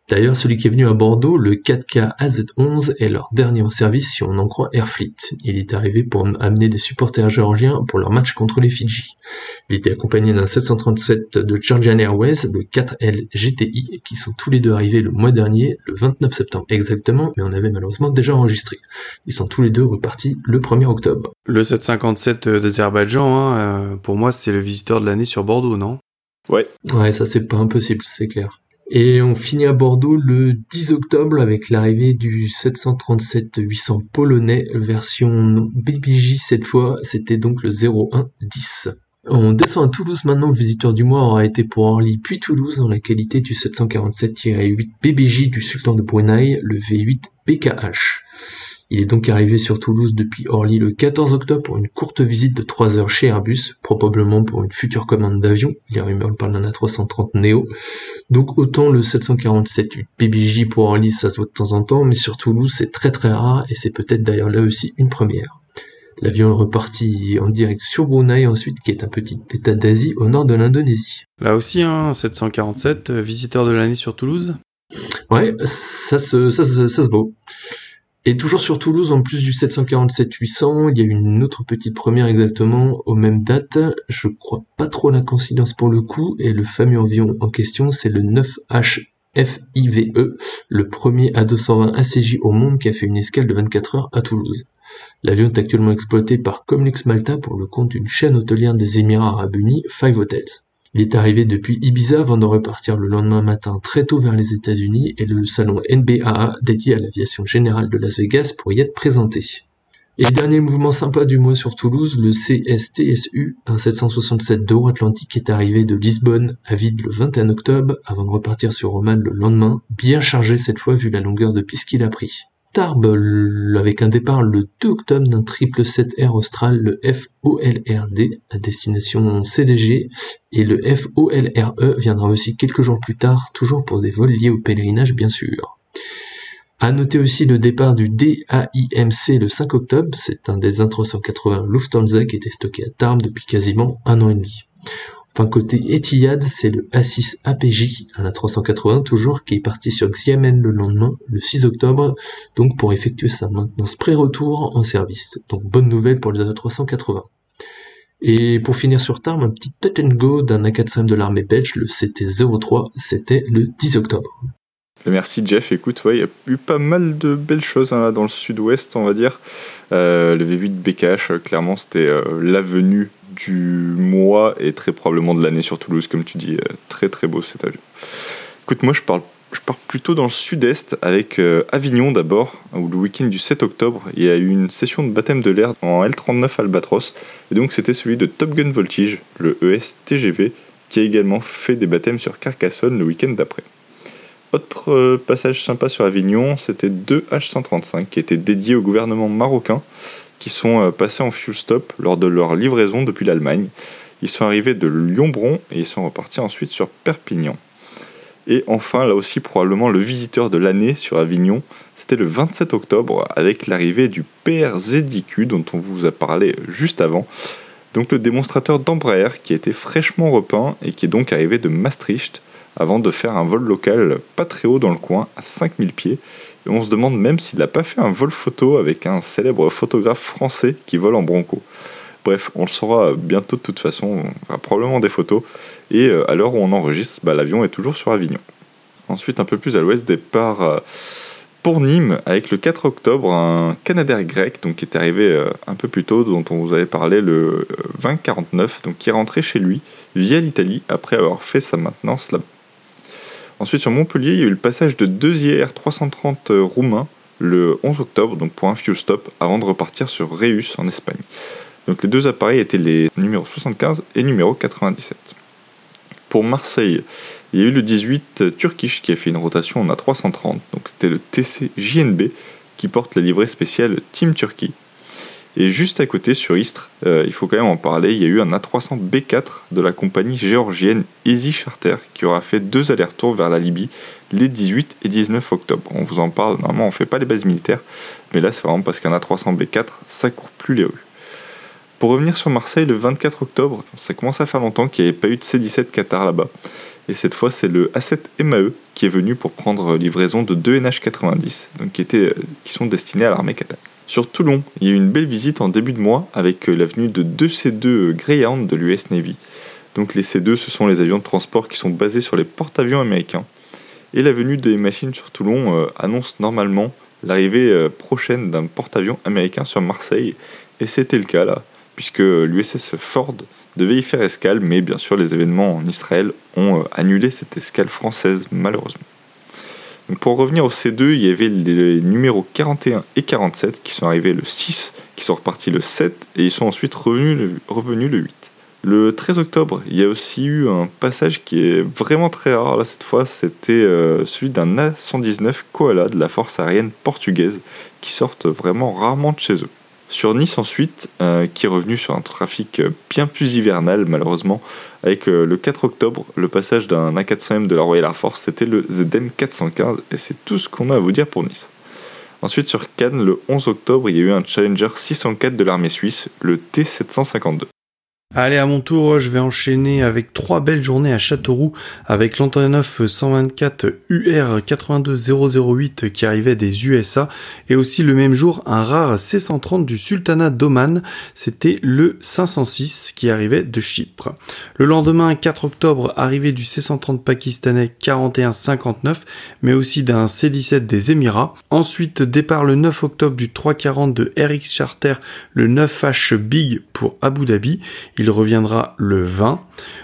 Speaker 3: D'ailleurs, celui qui est venu à Bordeaux, le 4K AZ11, est leur dernier service si on en croit Airfleet. Il est arrivé pour amener des supporters géorgiens pour leur match contre les Fidji. Il était accompagné d'un 737 de Georgian Airways, le 4L GTI, qui sont tous les deux arrivés le mois dernier, le 29 septembre exactement, mais on avait malheureusement déjà enregistré. Ils sont tous les deux repartis le 1er octobre.
Speaker 1: Le 757 d'Azerbaïdjan, hein, euh, pour moi, c'est le visiteur de l'année sur Bordeaux, non?
Speaker 2: Ouais.
Speaker 3: Ouais, ça c'est pas impossible, c'est clair. Et on finit à Bordeaux le 10 octobre avec l'arrivée du 737-800 polonais, version BBJ cette fois, c'était donc le 0110. On descend à Toulouse maintenant, le visiteur du mois aura été pour Orly puis Toulouse dans la qualité du 747-8 BBJ du sultan de Brunei, le V8 BKH. Il est donc arrivé sur Toulouse depuis Orly le 14 octobre pour une courte visite de 3 heures chez Airbus, probablement pour une future commande d'avion. Les rumeurs parlent d'un A330 Neo. Donc autant le 747 PBJ pour Orly, ça se voit de temps en temps, mais sur Toulouse, c'est très très rare et c'est peut-être d'ailleurs là aussi une première. L'avion est reparti en direct sur Brunei ensuite, qui est un petit état d'Asie au nord de l'Indonésie.
Speaker 1: Là aussi, hein, 747, euh, visiteur de l'année sur Toulouse?
Speaker 3: Ouais, ça se, ça, se, ça se vaut. Et toujours sur Toulouse, en plus du 747-800, il y a une autre petite première exactement aux mêmes dates. Je crois pas trop la coïncidence pour le coup, et le fameux avion en question, c'est le 9H FIVE, le premier A220 ACJ au monde qui a fait une escale de 24 heures à Toulouse. L'avion est actuellement exploité par Comlux Malta pour le compte d'une chaîne hôtelière des Émirats Arabes Unis, Five Hotels. Il est arrivé depuis Ibiza avant de repartir le lendemain matin très tôt vers les États-Unis et le salon NBAA dédié à l'aviation générale de Las Vegas pour y être présenté. Et dernier mouvement sympa du mois sur Toulouse, le CSTSU, un 767 d'Euro-Atlantique est arrivé de Lisbonne à vide le 21 octobre avant de repartir sur Oman le lendemain, bien chargé cette fois vu la longueur de piste qu'il a pris. Tarbes avec un départ le 2 octobre d'un triple 7 Air Austral, le FOLRD, à destination CDG, et le FOLRE viendra aussi quelques jours plus tard, toujours pour des vols liés au pèlerinage bien sûr. À noter aussi le départ du DAIMC le 5 octobre, c'est un des 380 Lufthansa qui était stocké à Tarbes depuis quasiment un an et demi. Enfin, côté Etihad, c'est le A6 APJ, un A380 toujours, qui est parti sur Xiamen le lendemain, le 6 octobre, donc pour effectuer sa maintenance pré-retour en service. Donc bonne nouvelle pour les A380. Et pour finir sur Tarbes, un petit touch and go d'un A400 de l'armée belge, le CT-03, c'était le 10 octobre.
Speaker 2: Merci Jeff, écoute, il y a eu pas mal de belles choses hein, dans le sud-ouest, on va dire. Euh, le V8 BKH, clairement, c'était euh, l'avenue du mois et très probablement de l'année sur Toulouse, comme tu dis. Euh, très très beau cet avion. Écoute, moi je parle, je pars plutôt dans le sud-est avec euh, Avignon d'abord, où le week-end du 7 octobre, il y a eu une session de baptême de l'air en L39 Albatros. Et donc c'était celui de Top Gun Voltige, le ES TGV, qui a également fait des baptêmes sur Carcassonne le week-end d'après. Autre euh, passage sympa sur Avignon, c'était deux H135 qui étaient dédiés au gouvernement marocain qui sont euh, passés en fuel stop lors de leur livraison depuis l'Allemagne. Ils sont arrivés de Lyon-Bron et ils sont repartis ensuite sur Perpignan. Et enfin, là aussi probablement le visiteur de l'année sur Avignon, c'était le 27 octobre avec l'arrivée du PRZDQ dont on vous a parlé juste avant. Donc le démonstrateur d'Embraer qui a été fraîchement repeint et qui est donc arrivé de Maastricht avant de faire un vol local pas très haut dans le coin, à 5000 pieds. On se demande même s'il n'a pas fait un vol photo avec un célèbre photographe français qui vole en bronco. Bref, on le saura bientôt de toute façon, on fera probablement des photos. Et euh, à l'heure où on enregistre, bah, l'avion est toujours sur Avignon. Ensuite, un peu plus à l'ouest, départ euh, pour Nîmes avec le 4 octobre, un Canadair grec donc, qui est arrivé euh, un peu plus tôt, dont on vous avait parlé le 2049, donc qui est rentré chez lui via l'Italie après avoir fait sa maintenance là Ensuite, sur Montpellier, il y a eu le passage de deux IR 330 roumains le 11 octobre, donc pour un fuel stop, avant de repartir sur Reus en Espagne. Donc les deux appareils étaient les numéros 75 et numéro 97. Pour Marseille, il y a eu le 18 Turkish qui a fait une rotation en A330, donc c'était le TC JNB qui porte la livrée spéciale Team Turkey. Et juste à côté, sur Istres, euh, il faut quand même en parler, il y a eu un A300 B4 de la compagnie géorgienne Easy Charter qui aura fait deux allers-retours vers la Libye les 18 et 19 octobre. On vous en parle, normalement on ne fait pas les bases militaires, mais là c'est vraiment parce qu'un A300 B4, ça court plus les rues. Pour revenir sur Marseille, le 24 octobre, ça commence à faire longtemps qu'il n'y avait pas eu de C-17 Qatar là-bas. Et cette fois, c'est le A7 MAE qui est venu pour prendre livraison de deux NH90, donc qui, étaient, qui sont destinés à l'armée Qatar. Sur Toulon, il y a eu une belle visite en début de mois avec euh, la venue de deux C2 Greyhound de l'US Navy. Donc les C2, ce sont les avions de transport qui sont basés sur les porte-avions américains. Et la venue des machines sur Toulon euh, annonce normalement l'arrivée euh, prochaine d'un porte-avions américain sur Marseille. Et c'était le cas là puisque l'USS Ford devait y faire escale, mais bien sûr les événements en Israël ont euh, annulé cette escale française malheureusement. Pour revenir au C2, il y avait les numéros 41 et 47 qui sont arrivés le 6, qui sont repartis le 7 et ils sont ensuite revenus le, revenus le 8. Le 13 octobre, il y a aussi eu un passage qui est vraiment très rare. Là, cette fois, c'était euh, celui d'un A-119 Koala de la force aérienne portugaise qui sortent vraiment rarement de chez eux. Sur Nice ensuite, euh, qui est revenu sur un trafic bien plus hivernal malheureusement, avec euh, le 4 octobre, le passage d'un A400M de la Royal Air Force, c'était le ZM 415, et c'est tout ce qu'on a à vous dire pour Nice. Ensuite sur Cannes, le 11 octobre, il y a eu un Challenger 604 de l'armée suisse, le T752.
Speaker 1: Allez, à mon tour, je vais enchaîner avec trois belles journées à Châteauroux avec l'Antonov 124 UR 82008 qui arrivait des USA et aussi le même jour un rare C130 du Sultanat d'Oman, c'était le 506 qui arrivait de Chypre. Le lendemain, 4 octobre, arrivée du C130 pakistanais 4159 mais aussi d'un C17 des Émirats. Ensuite, départ le 9 octobre du 340 de RX Charter, le 9H Big pour Abu Dhabi reviendra le 20.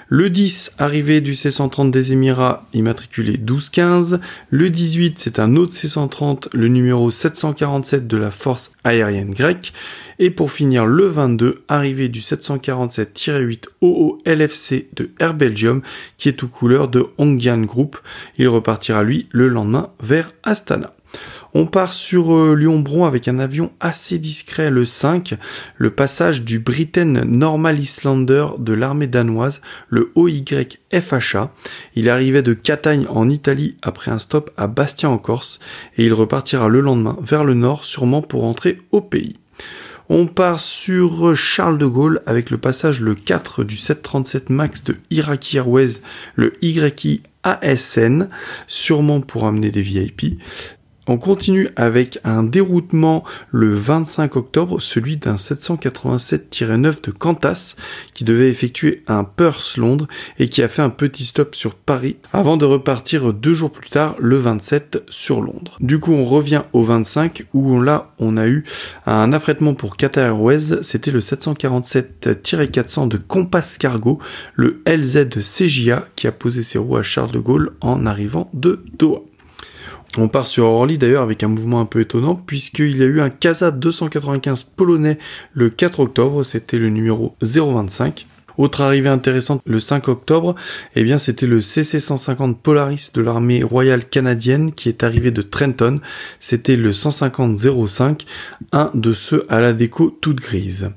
Speaker 1: Le 10, arrivé du C-130 des Émirats, immatriculé 1215. Le 18, c'est un autre C-130, le numéro 747 de la force aérienne grecque. Et pour finir, le 22, arrivé du 747-8 OO LFC de Air Belgium, qui est tout couleur de Hongyan Group. Il repartira lui le lendemain vers Astana. On part sur euh, Lyon-Bron avec un avion assez discret, le 5, le passage du Britain Normal Islander de l'armée danoise, le OYFHA. Il arrivait de Catagne en Italie après un stop à Bastia en Corse et il repartira le lendemain vers le nord, sûrement pour rentrer au pays. On part sur Charles de Gaulle avec le passage le 4 du 737 MAX de Iraqi Airways, le YI ASN, sûrement pour amener des VIP. On continue avec un déroutement le 25 octobre, celui d'un 787-9 de Qantas qui devait effectuer un Perth-Londres et qui a fait un petit stop sur Paris avant de repartir deux jours plus tard, le 27 sur Londres. Du coup, on revient au 25 où là, on a eu un affrètement pour Qatar Airways, c'était le 747-400 de Compass Cargo, le LZ CJA qui a posé ses roues à Charles de Gaulle en arrivant de Doha. On part sur Orly d'ailleurs avec un mouvement un peu étonnant puisqu'il y a eu un Casa 295 polonais le 4 octobre, c'était le numéro 025. Autre arrivée intéressante le 5 octobre, eh bien c'était le CC-150 Polaris de l'armée royale canadienne qui est arrivé de Trenton. C'était le 150-05, un de ceux à la déco toute grise.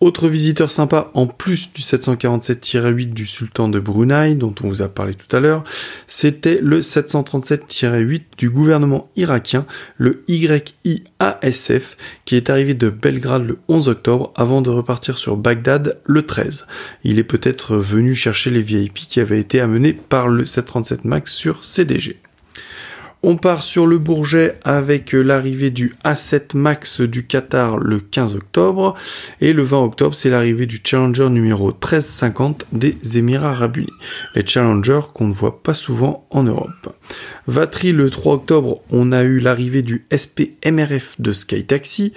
Speaker 1: Autre visiteur sympa, en plus du 747-8 du sultan de Brunei, dont on vous a parlé tout à l'heure, c'était le 737-8 du gouvernement irakien, le YIASF, qui est arrivé de Belgrade le 11 octobre avant de repartir sur Bagdad le 13. Il est peut-être venu chercher les VIP qui avaient été amenés par le 737 MAX sur CDG. On part sur le Bourget avec l'arrivée du A7 Max du Qatar le 15 octobre et le 20 octobre c'est l'arrivée du Challenger numéro 1350 des Émirats Arabes Unis. Les Challengers qu'on ne voit pas souvent en Europe. Vatry le 3 octobre on a eu l'arrivée du SP MRF de Sky Taxi.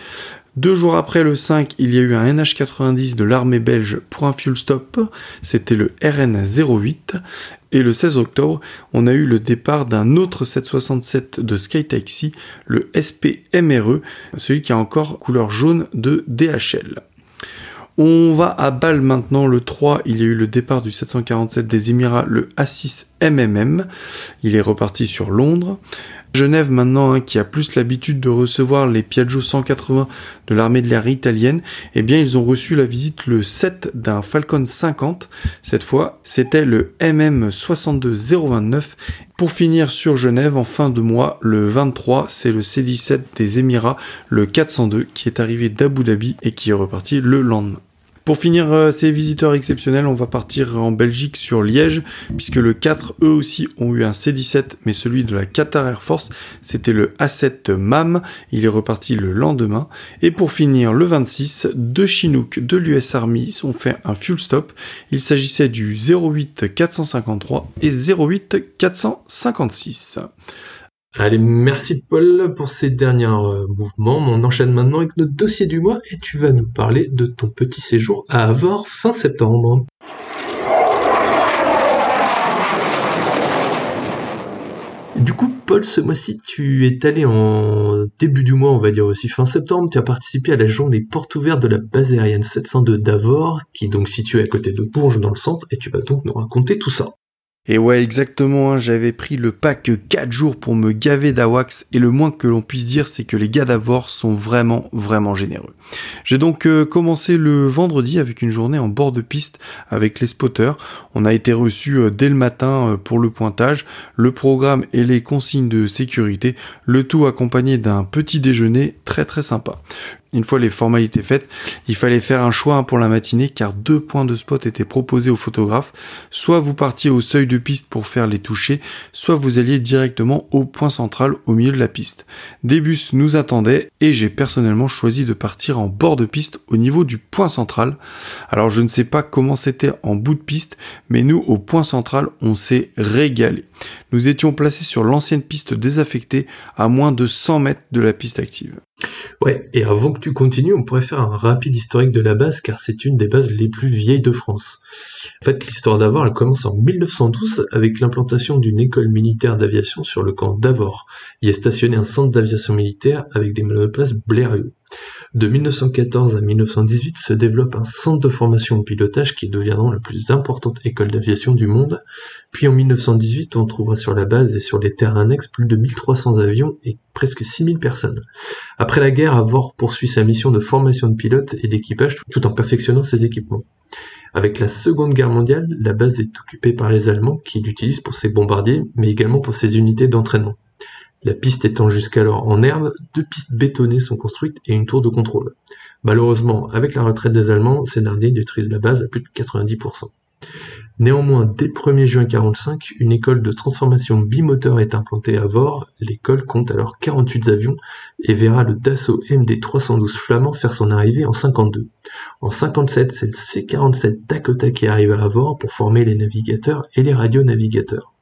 Speaker 1: Deux jours après le 5, il y a eu un NH90 de l'armée belge pour un fuel stop, c'était le RN08. Et le 16 octobre, on a eu le départ d'un autre 767 de SkyTaxi, le SPMRE, celui qui a encore couleur jaune de DHL. On va à Bâle maintenant, le 3, il y a eu le départ du 747 des Émirats, le A6 MMM, il est reparti sur Londres. Genève maintenant, hein, qui a plus l'habitude de recevoir les Piaggio 180 de l'armée de l'air italienne, eh bien ils ont reçu la visite le 7 d'un Falcon 50. Cette fois, c'était le MM 62029. Pour finir sur Genève, en fin de mois, le 23, c'est le C-17 des Émirats, le 402, qui est arrivé d'Abu Dhabi et qui est reparti le lendemain. Pour finir euh, ces visiteurs exceptionnels, on va partir en Belgique sur Liège, puisque le 4, eux aussi, ont eu un C-17, mais celui de la Qatar Air Force, c'était le A7 MAM, il est reparti le lendemain. Et pour finir, le 26, deux Chinook de l'US Army ont fait un fuel stop. Il s'agissait du 08 453 et 08 456.
Speaker 3: Allez, merci Paul pour ces derniers euh, mouvements. On enchaîne maintenant avec notre dossier du mois et tu vas nous parler de ton petit séjour à Avor fin septembre. Du coup, Paul, ce mois-ci, tu es allé en début du mois, on va dire aussi fin septembre, tu as participé à la journée porte ouverte de la base aérienne 702 d'Avor, qui est donc située à côté de Bourges dans le centre, et tu vas donc nous raconter tout ça.
Speaker 1: Et ouais, exactement, hein, j'avais pris le pack 4 jours pour me gaver d'Awax et le moins que l'on puisse dire c'est que les gars d'Avor sont vraiment vraiment généreux. J'ai donc euh, commencé le vendredi avec une journée en bord de piste avec les spotters. On a été reçus euh, dès le matin euh, pour le pointage, le programme et les consignes de sécurité, le tout accompagné d'un petit déjeuner très très sympa. Une fois les formalités faites, il fallait faire un choix pour la matinée car deux points de spot étaient proposés aux photographes. Soit vous partiez au seuil de piste pour faire les toucher, soit vous alliez directement au point central au milieu de la piste. Des bus nous attendaient et j'ai personnellement choisi de partir en bord de piste au niveau du point central. Alors je ne sais pas comment c'était en bout de piste, mais nous au point central on s'est régalé. Nous étions placés sur l'ancienne piste désaffectée à moins de 100 mètres de la piste active.
Speaker 3: Ouais, et avant que tu continues, on pourrait faire un rapide historique de la base car c'est une des bases les plus vieilles de France. En fait, l'histoire d'Avor, elle commence en 1912 avec l'implantation d'une école militaire d'aviation sur le camp d'Avor. Il y est stationné un centre d'aviation militaire avec des monoplaces Blériot. De 1914 à 1918 se développe un centre de formation au pilotage qui deviendra la plus importante école d'aviation du monde. Puis en 1918, on trouvera sur la base et sur les terrains annexes plus de 1300 avions et presque 6000 personnes. Après la guerre, Avor poursuit sa mission de formation de pilotes et d'équipage tout en perfectionnant ses équipements. Avec la Seconde Guerre mondiale, la base est occupée par les Allemands qui l'utilisent pour ses bombardiers, mais également pour ses unités d'entraînement. La piste étant jusqu'alors en herbe, deux pistes bétonnées sont construites et une tour de contrôle. Malheureusement, avec la retraite des Allemands, ces derniers détruisent la base à plus de 90%. Néanmoins, dès le 1er juin 1945, une école de transformation bimoteur est implantée à Vore. L'école compte alors 48 avions et verra le Dassault MD-312 flamand faire son arrivée en 52. En 57, c'est le C-47 Dakota qui arrive à Vore pour former les navigateurs et les radionavigateurs.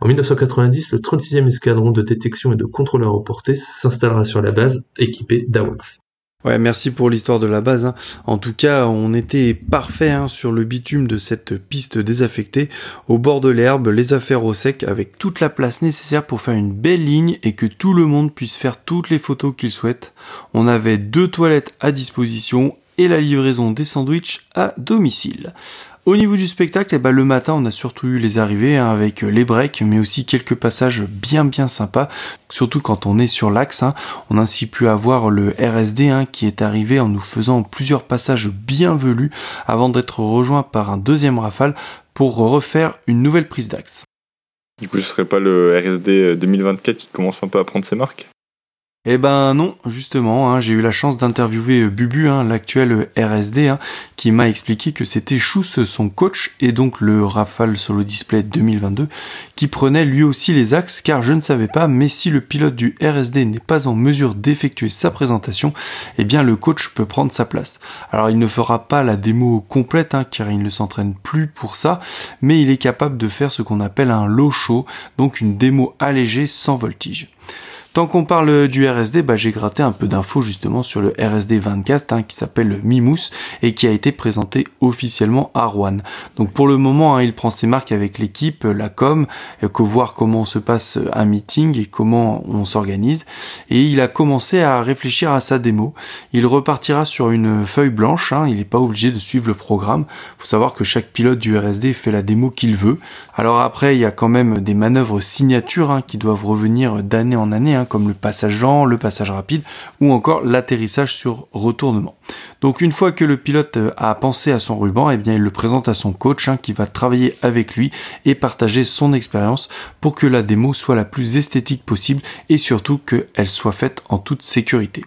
Speaker 3: En 1990, le 36e escadron de détection et de contrôle aéroporté s'installera sur la base, équipé d'AWACS.
Speaker 1: Ouais, merci pour l'histoire de la base. Hein. En tout cas, on était parfait hein, sur le bitume de cette piste désaffectée, au bord de l'herbe, les affaires au sec, avec toute la place nécessaire pour faire une belle ligne et que tout le monde puisse faire toutes les photos qu'il souhaite. On avait deux toilettes à disposition et la livraison des sandwichs à domicile. Au niveau du spectacle, eh ben, le matin, on a surtout eu les arrivées hein, avec les breaks, mais aussi quelques passages bien bien sympas, surtout quand on est sur l'axe. Hein. On a ainsi pu avoir le RSD hein, qui est arrivé en nous faisant plusieurs passages bien velus avant d'être rejoint par un deuxième rafale pour refaire une nouvelle prise d'axe.
Speaker 2: Du coup, ce serait pas le RSD 2024 qui commence un peu à prendre ses marques?
Speaker 1: Eh ben non, justement, hein, j'ai eu la chance d'interviewer euh, Bubu, hein, l'actuel euh, RSD, hein, qui m'a expliqué que c'était Chousse son coach et donc le Rafale Solo Display 2022 qui prenait lui aussi les axes car je ne savais pas, mais si le pilote du RSD n'est pas en mesure d'effectuer sa présentation, eh bien le coach peut prendre sa place. Alors il ne fera pas la démo complète car il ne s'entraîne plus pour ça, mais il est capable de faire ce qu'on appelle un low show, donc une démo allégée sans voltige. Tant qu'on parle du RSD, bah, j'ai gratté un peu d'infos justement sur le RSD 24 hein, qui s'appelle Mimous et qui a été présenté officiellement à Rouen. Donc pour le moment, hein, il prend ses marques avec l'équipe, la com, que voir comment se passe un meeting et comment on s'organise. Et il a commencé à réfléchir à sa démo. Il repartira sur une feuille blanche, hein, il n'est pas obligé de suivre le programme. faut savoir que chaque pilote du RSD fait la démo qu'il veut. Alors après, il y a quand même des manœuvres signatures qui doivent revenir d'année en année Comme le passage lent, le passage rapide ou encore l'atterrissage sur retournement. Donc une fois que le pilote euh, a pensé à son ruban, eh bien il le présente à son coach hein, qui va travailler avec lui et partager son expérience pour que la démo soit la plus esthétique possible et surtout qu'elle soit faite en toute sécurité.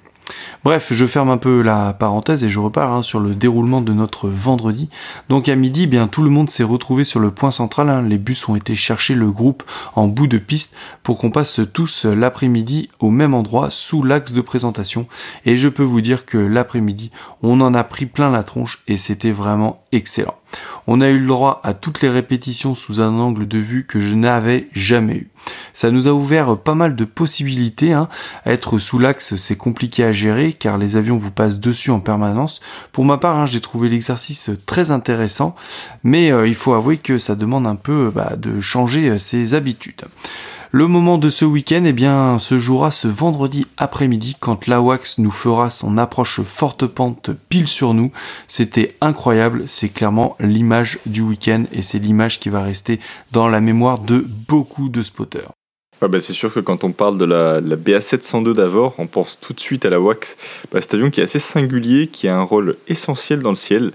Speaker 1: Bref, je ferme un peu la parenthèse et je repars hein, sur le déroulement de notre vendredi. Donc à midi, bien tout le monde s'est retrouvé sur le point central. Hein. Les bus ont été chercher le groupe en bout de piste pour qu'on passe tous l'après-midi au même endroit sous l'axe de présentation. Et je peux vous dire que l'après-midi, on en a pris plein la tronche et c'était vraiment excellent. On a eu le droit à toutes les répétitions sous un angle de vue que je n'avais jamais eu. Ça nous a ouvert pas mal de possibilités. Hein. Être sous l'axe, c'est compliqué à gérer car les avions vous passent dessus en permanence. Pour ma part, hein, j'ai trouvé l'exercice très intéressant, mais euh, il faut avouer que ça demande un peu bah, de changer euh, ses habitudes. Le moment de ce week-end, eh bien, se jouera ce vendredi après-midi quand l'AWAX nous fera son approche forte pente pile sur nous. C'était incroyable, c'est clairement l'image du week-end et c'est l'image qui va rester dans la mémoire de beaucoup de spotters.
Speaker 2: Ah bah c'est sûr que quand on parle de la, BA702 d'Avor, on pense tout de suite à la WAX. Cet avion qui est assez singulier, qui a un rôle essentiel dans le ciel.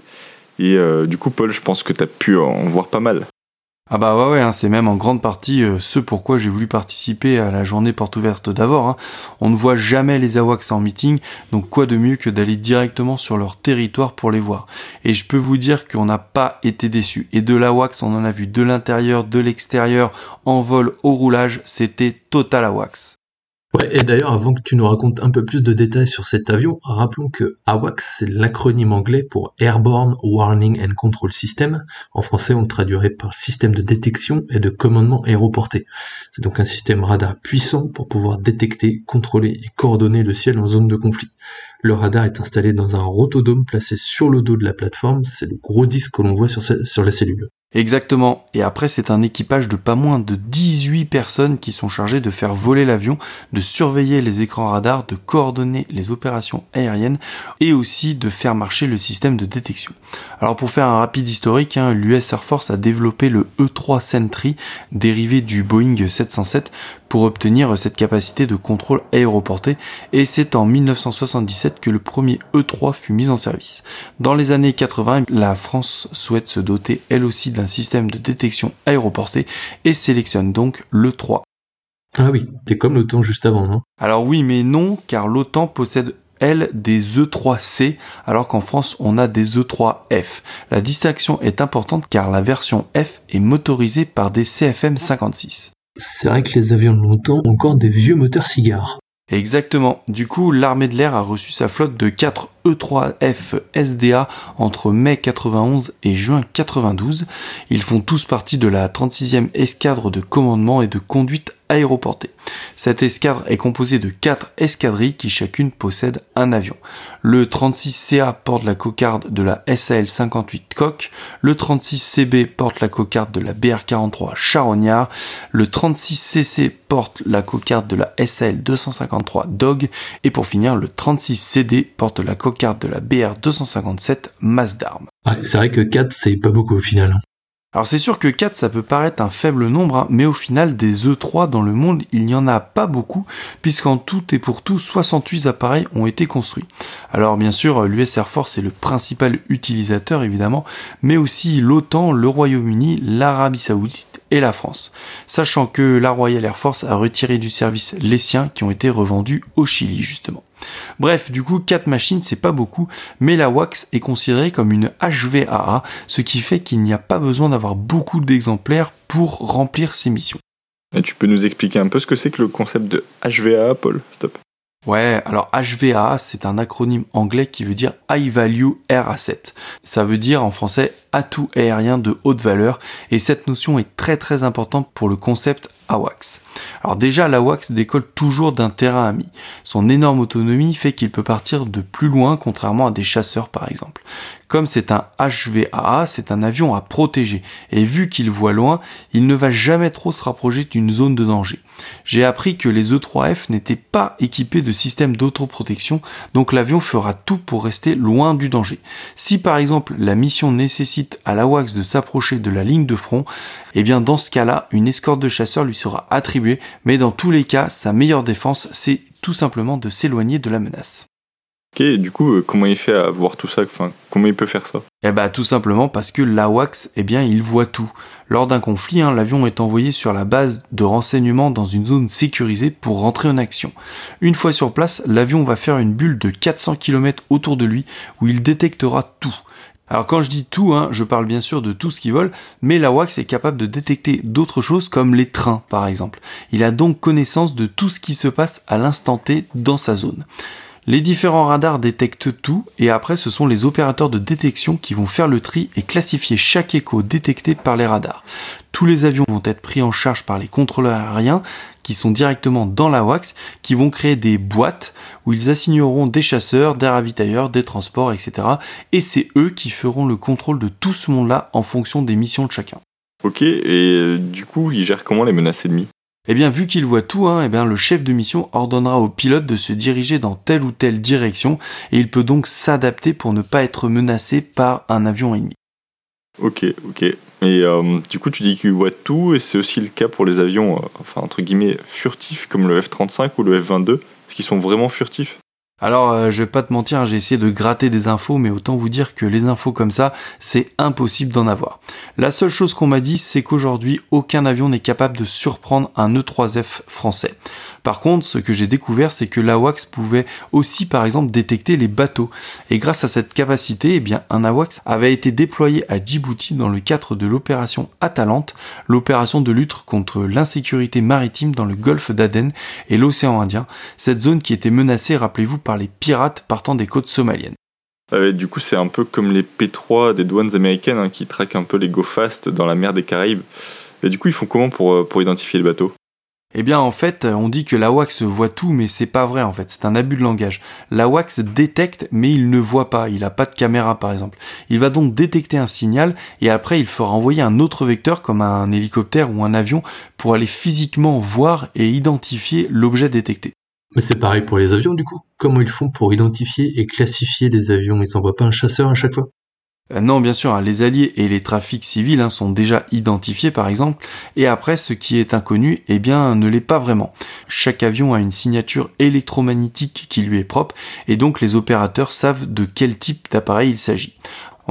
Speaker 2: Et euh, du coup, Paul, je pense que tu as pu en voir pas mal.
Speaker 1: Ah bah ouais, ouais hein, c'est même en grande partie euh, ce pourquoi j'ai voulu participer à la journée porte ouverte d'Avor. Hein. On ne voit jamais les AWACS en meeting, donc quoi de mieux que d'aller directement sur leur territoire pour les voir. Et je peux vous dire qu'on n'a pas été déçus. Et de l'AWACS, on en a vu de l'intérieur, de l'extérieur, en vol, au roulage, c'était total AWACS.
Speaker 3: Ouais, et d'ailleurs, avant que tu nous racontes un peu plus de détails sur cet avion, rappelons que AWACS, c'est l'acronyme anglais pour Airborne Warning and Control System. En français, on le traduirait par système de détection et de commandement aéroporté. C'est donc un système radar puissant pour pouvoir détecter, contrôler et coordonner le ciel en zone de conflit. Le radar est installé dans un rotodome placé sur le dos de la plateforme, c'est le gros disque que l'on voit sur, sur la cellule.
Speaker 1: Exactement. Et après, c'est un équipage de pas moins de 18 personnes qui sont chargées de faire voler l'avion, de surveiller les écrans radars, de coordonner les opérations aériennes et aussi de faire marcher le système de détection. Alors pour faire un rapide historique, hein, l'US Air Force a développé le E3 Sentry dérivé du Boeing 707 pour obtenir cette capacité de contrôle aéroporté et c'est en 1977 que le premier E3 fut mis en service. Dans les années 80, la France souhaite se doter elle aussi d'un système de détection aéroporté et sélectionne donc l'E3.
Speaker 3: Ah oui, t'es comme l'OTAN juste avant, non?
Speaker 1: Alors oui, mais non, car l'OTAN possède elle des E3C alors qu'en France on a des E3F. La distinction est importante car la version F est motorisée par des CFM 56.
Speaker 3: C'est vrai que les avions de l'OTAN ont encore des vieux moteurs cigares.
Speaker 1: Exactement. Du coup, l'armée de l'air a reçu sa flotte de 4 E3F SDA entre mai 91 et juin 92. Ils font tous partie de la 36e escadre de commandement et de conduite aéroportée. Cette escadre est composée de 4 escadrilles qui chacune possède un avion. Le 36CA porte la cocarde de la SAL 58 Coq, le 36CB porte la cocarde de la BR43 Charognard, le 36CC porte la cocarde de la SAL 253 Dog et pour finir le 36CD porte la cocarde brocard de la BR-257 masse d'armes.
Speaker 3: Ouais, c'est vrai que 4, c'est pas beaucoup au final.
Speaker 1: Alors c'est sûr que 4 ça peut paraître un faible nombre, hein, mais au final des E3 dans le monde il n'y en a pas beaucoup, puisqu'en tout et pour tout 68 appareils ont été construits. Alors bien sûr l'US Air Force est le principal utilisateur évidemment, mais aussi l'OTAN, le Royaume-Uni, l'Arabie Saoudite et la France. Sachant que la Royal Air Force a retiré du service les siens qui ont été revendus au Chili justement. Bref, du coup, 4 machines, c'est pas beaucoup, mais la Wax est considérée comme une HVAA, ce qui fait qu'il n'y a pas besoin d'avoir beaucoup d'exemplaires pour remplir ses missions.
Speaker 2: Et tu peux nous expliquer un peu ce que c'est que le concept de HVAA, Paul? Stop.
Speaker 1: Ouais, alors HVAA, c'est un acronyme anglais qui veut dire High Value Air Asset. Ça veut dire en français atout aérien de haute valeur, et cette notion est très très importante pour le concept AWACS. Alors déjà, l'AWACS décolle toujours d'un terrain ami. Son énorme autonomie fait qu'il peut partir de plus loin, contrairement à des chasseurs par exemple. Comme c'est un HVAA, c'est un avion à protéger, et vu qu'il voit loin, il ne va jamais trop se rapprocher d'une zone de danger. J'ai appris que les E3F n'étaient pas équipés de système d'autoprotection, donc l'avion fera tout pour rester loin du danger. Si par exemple la mission nécessite à l'AWACS de s'approcher de la ligne de front, eh bien dans ce cas-là, une escorte de chasseurs lui sera attribuée, mais dans tous les cas, sa meilleure défense, c'est tout simplement de s'éloigner de la menace.
Speaker 2: Ok, du coup, euh, comment il fait à voir tout ça? Enfin, comment il peut faire ça?
Speaker 1: Eh bah tout simplement parce que l'AWACS, eh bien, il voit tout. Lors d'un conflit, hein, l'avion est envoyé sur la base de renseignement dans une zone sécurisée pour rentrer en action. Une fois sur place, l'avion va faire une bulle de 400 km autour de lui où il détectera tout. Alors quand je dis tout, hein, je parle bien sûr de tout ce qui vole, mais l'AWACS est capable de détecter d'autres choses comme les trains par exemple. Il a donc connaissance de tout ce qui se passe à l'instant T dans sa zone. Les différents radars détectent tout et après ce sont les opérateurs de détection qui vont faire le tri et classifier chaque écho détecté par les radars. Tous les avions vont être pris en charge par les contrôleurs aériens qui sont directement dans la WAX, qui vont créer des boîtes où ils assigneront des chasseurs, des ravitailleurs, des transports, etc. Et c'est eux qui feront le contrôle de tout ce monde-là en fonction des missions de chacun.
Speaker 2: Ok, et euh, du coup, ils gèrent comment les menaces ennemies?
Speaker 1: Eh bien, vu qu'il voit tout, hein, eh bien, le chef de mission ordonnera au pilote de se diriger dans telle ou telle direction, et il peut donc s'adapter pour ne pas être menacé par un avion ennemi.
Speaker 2: Ok, ok. Et euh, du coup, tu dis qu'il voit tout, et c'est aussi le cas pour les avions, euh, enfin, entre guillemets, furtifs, comme le F-35 ou le F-22, parce qu'ils sont vraiment furtifs?
Speaker 1: Alors, euh, je vais pas te mentir, j'ai essayé de gratter des infos, mais autant vous dire que les infos comme ça, c'est impossible d'en avoir. La seule chose qu'on m'a dit, c'est qu'aujourd'hui, aucun avion n'est capable de surprendre un E3F français. Par contre, ce que j'ai découvert, c'est que l'AWACS pouvait aussi, par exemple, détecter les bateaux. Et grâce à cette capacité, eh bien, un AWACS avait été déployé à Djibouti dans le cadre de l'opération Atalante, l'opération de lutte contre l'insécurité maritime dans le golfe d'Aden et l'océan Indien, cette zone qui était menacée, rappelez-vous, par les pirates partant des côtes somaliennes.
Speaker 2: du coup, c'est un peu comme les P3 des douanes américaines hein, qui traquent un peu les go fast dans la mer des Caraïbes. Et du coup, ils font comment pour, euh, pour identifier les bateaux
Speaker 1: eh bien, en fait, on dit que la wax voit tout, mais c'est pas vrai, en fait. C'est un abus de langage. La wax détecte, mais il ne voit pas. Il a pas de caméra, par exemple. Il va donc détecter un signal, et après, il fera envoyer un autre vecteur, comme un hélicoptère ou un avion, pour aller physiquement voir et identifier l'objet détecté.
Speaker 3: Mais c'est pareil pour les avions, du coup. Comment ils font pour identifier et classifier les avions? Ils envoient pas un chasseur à chaque fois?
Speaker 1: Euh, non, bien sûr, hein, les alliés et les trafics civils hein, sont déjà identifiés par exemple, et après ce qui est inconnu, eh bien ne l'est pas vraiment. Chaque avion a une signature électromagnétique qui lui est propre, et donc les opérateurs savent de quel type d'appareil il s'agit.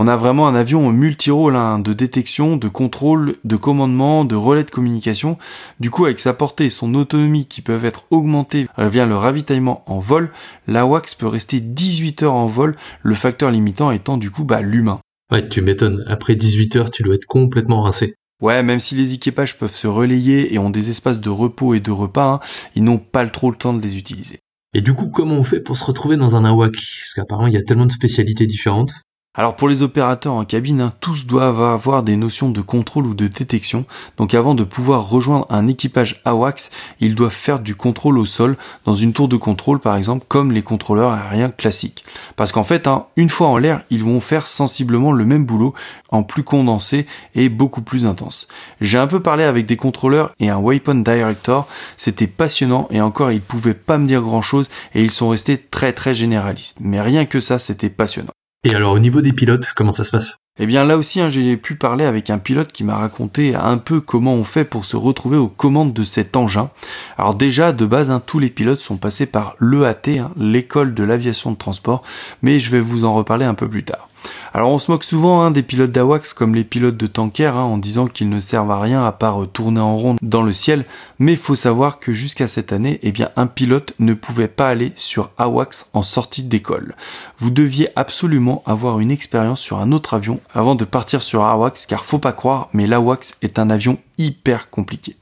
Speaker 1: On a vraiment un avion multi-rôle hein, de détection, de contrôle, de commandement, de relais de communication. Du coup, avec sa portée et son autonomie qui peuvent être augmentées via le ravitaillement en vol, la WAX peut rester 18 heures en vol, le facteur limitant étant du coup bah, l'humain.
Speaker 3: Ouais, tu m'étonnes. Après 18 heures, tu dois être complètement rincé.
Speaker 1: Ouais, même si les équipages peuvent se relayer et ont des espaces de repos et de repas, hein, ils n'ont pas trop le temps de les utiliser.
Speaker 3: Et du coup, comment on fait pour se retrouver dans un AWAC Parce qu'apparemment, il y a tellement de spécialités différentes.
Speaker 1: Alors pour les opérateurs en cabine, hein, tous doivent avoir des notions de contrôle ou de détection. Donc avant de pouvoir rejoindre un équipage AWACS, ils doivent faire du contrôle au sol dans une tour de contrôle par exemple, comme les contrôleurs aériens classiques. Parce qu'en fait, hein, une fois en l'air, ils vont faire sensiblement le même boulot en plus condensé et beaucoup plus intense. J'ai un peu parlé avec des contrôleurs et un weapon director, c'était passionnant et encore ils pouvaient pas me dire grand chose et ils sont restés très très généralistes. Mais rien que ça, c'était passionnant.
Speaker 3: Et alors au niveau des pilotes, comment ça se passe?
Speaker 1: Eh bien là aussi, hein, j'ai pu parler avec un pilote qui m'a raconté un peu comment on fait pour se retrouver aux commandes de cet engin. Alors déjà, de base, hein, tous les pilotes sont passés par l'EAT, hein, l'école de l'aviation de transport, mais je vais vous en reparler un peu plus tard. Alors on se moque souvent hein, des pilotes d'AWACS comme les pilotes de tanker hein, en disant qu'ils ne servent à rien à part euh, tourner en rond dans le ciel, mais faut savoir que jusqu'à cette année, eh un pilote ne pouvait pas aller sur AWACS en sortie d'école. Vous deviez absolument avoir une expérience sur un autre avion avant de partir sur AWACS car faut pas croire, mais l'AWACS est un avion hyper compliqué.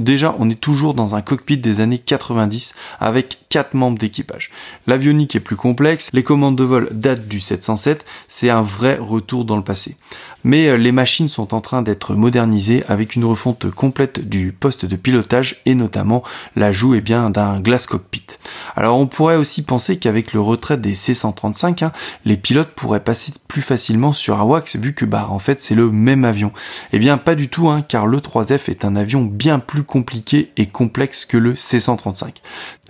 Speaker 1: Déjà, on est toujours dans un cockpit des années 90 avec 4 membres d'équipage. L'avionique est plus complexe, les commandes de vol datent du 707, c'est un vrai retour dans le passé. Mais euh, les machines sont en train d'être modernisées avec une refonte complète du poste de pilotage et notamment l'ajout eh bien d'un glass cockpit. Alors on pourrait aussi penser qu'avec le retrait des C135, hein, les pilotes pourraient passer plus facilement sur AWACS vu que bah en fait c'est le même avion. Eh bien pas du tout hein, car le 3F est un avion bien plus compliqué et complexe que le C135.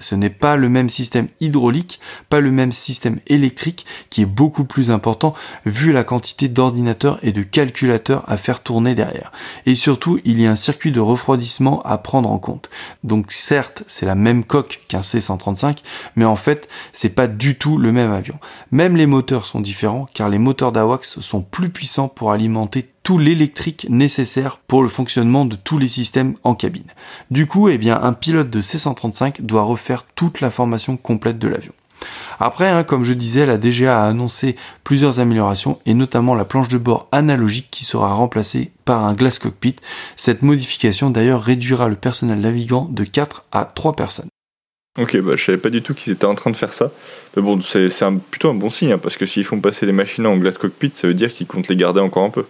Speaker 1: Ce n'est pas le même système hydraulique, pas le même système électrique qui est beaucoup plus important vu la quantité d'ordinateurs et de calculateurs à faire tourner derrière. Et surtout, il y a un circuit de refroidissement à prendre en compte. Donc certes, c'est la même coque qu'un C135, mais en fait, c'est pas du tout le même avion. Même les moteurs sont différents car les moteurs d'AWACS sont plus puissants pour alimenter tout l'électrique nécessaire pour le fonctionnement de tous les systèmes en cabine. Du coup, eh bien, un pilote de C-135 doit refaire toute la formation complète de l'avion. Après, hein, comme je disais, la DGA a annoncé plusieurs améliorations et notamment la planche de bord analogique qui sera remplacée par un glass cockpit. Cette modification d'ailleurs réduira le personnel navigant de 4 à 3 personnes.
Speaker 2: Ok, bah, je savais pas du tout qu'ils étaient en train de faire ça. Mais bon, c'est plutôt un bon signe, hein, parce que s'ils font passer les machines en glass cockpit, ça veut dire qu'ils comptent les garder encore un peu.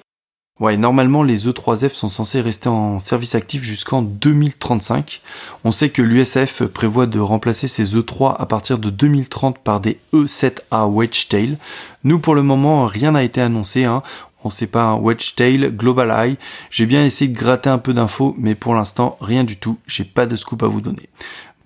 Speaker 1: Ouais, normalement les E3F sont censés rester en service actif jusqu'en 2035. On sait que l'USAF prévoit de remplacer ces E3 à partir de 2030 par des E7A Wedgetail. Nous pour le moment rien n'a été annoncé. Hein. On sait pas un Wedgetail, Global Eye. J'ai bien essayé de gratter un peu d'infos, mais pour l'instant rien du tout. J'ai pas de scoop à vous donner.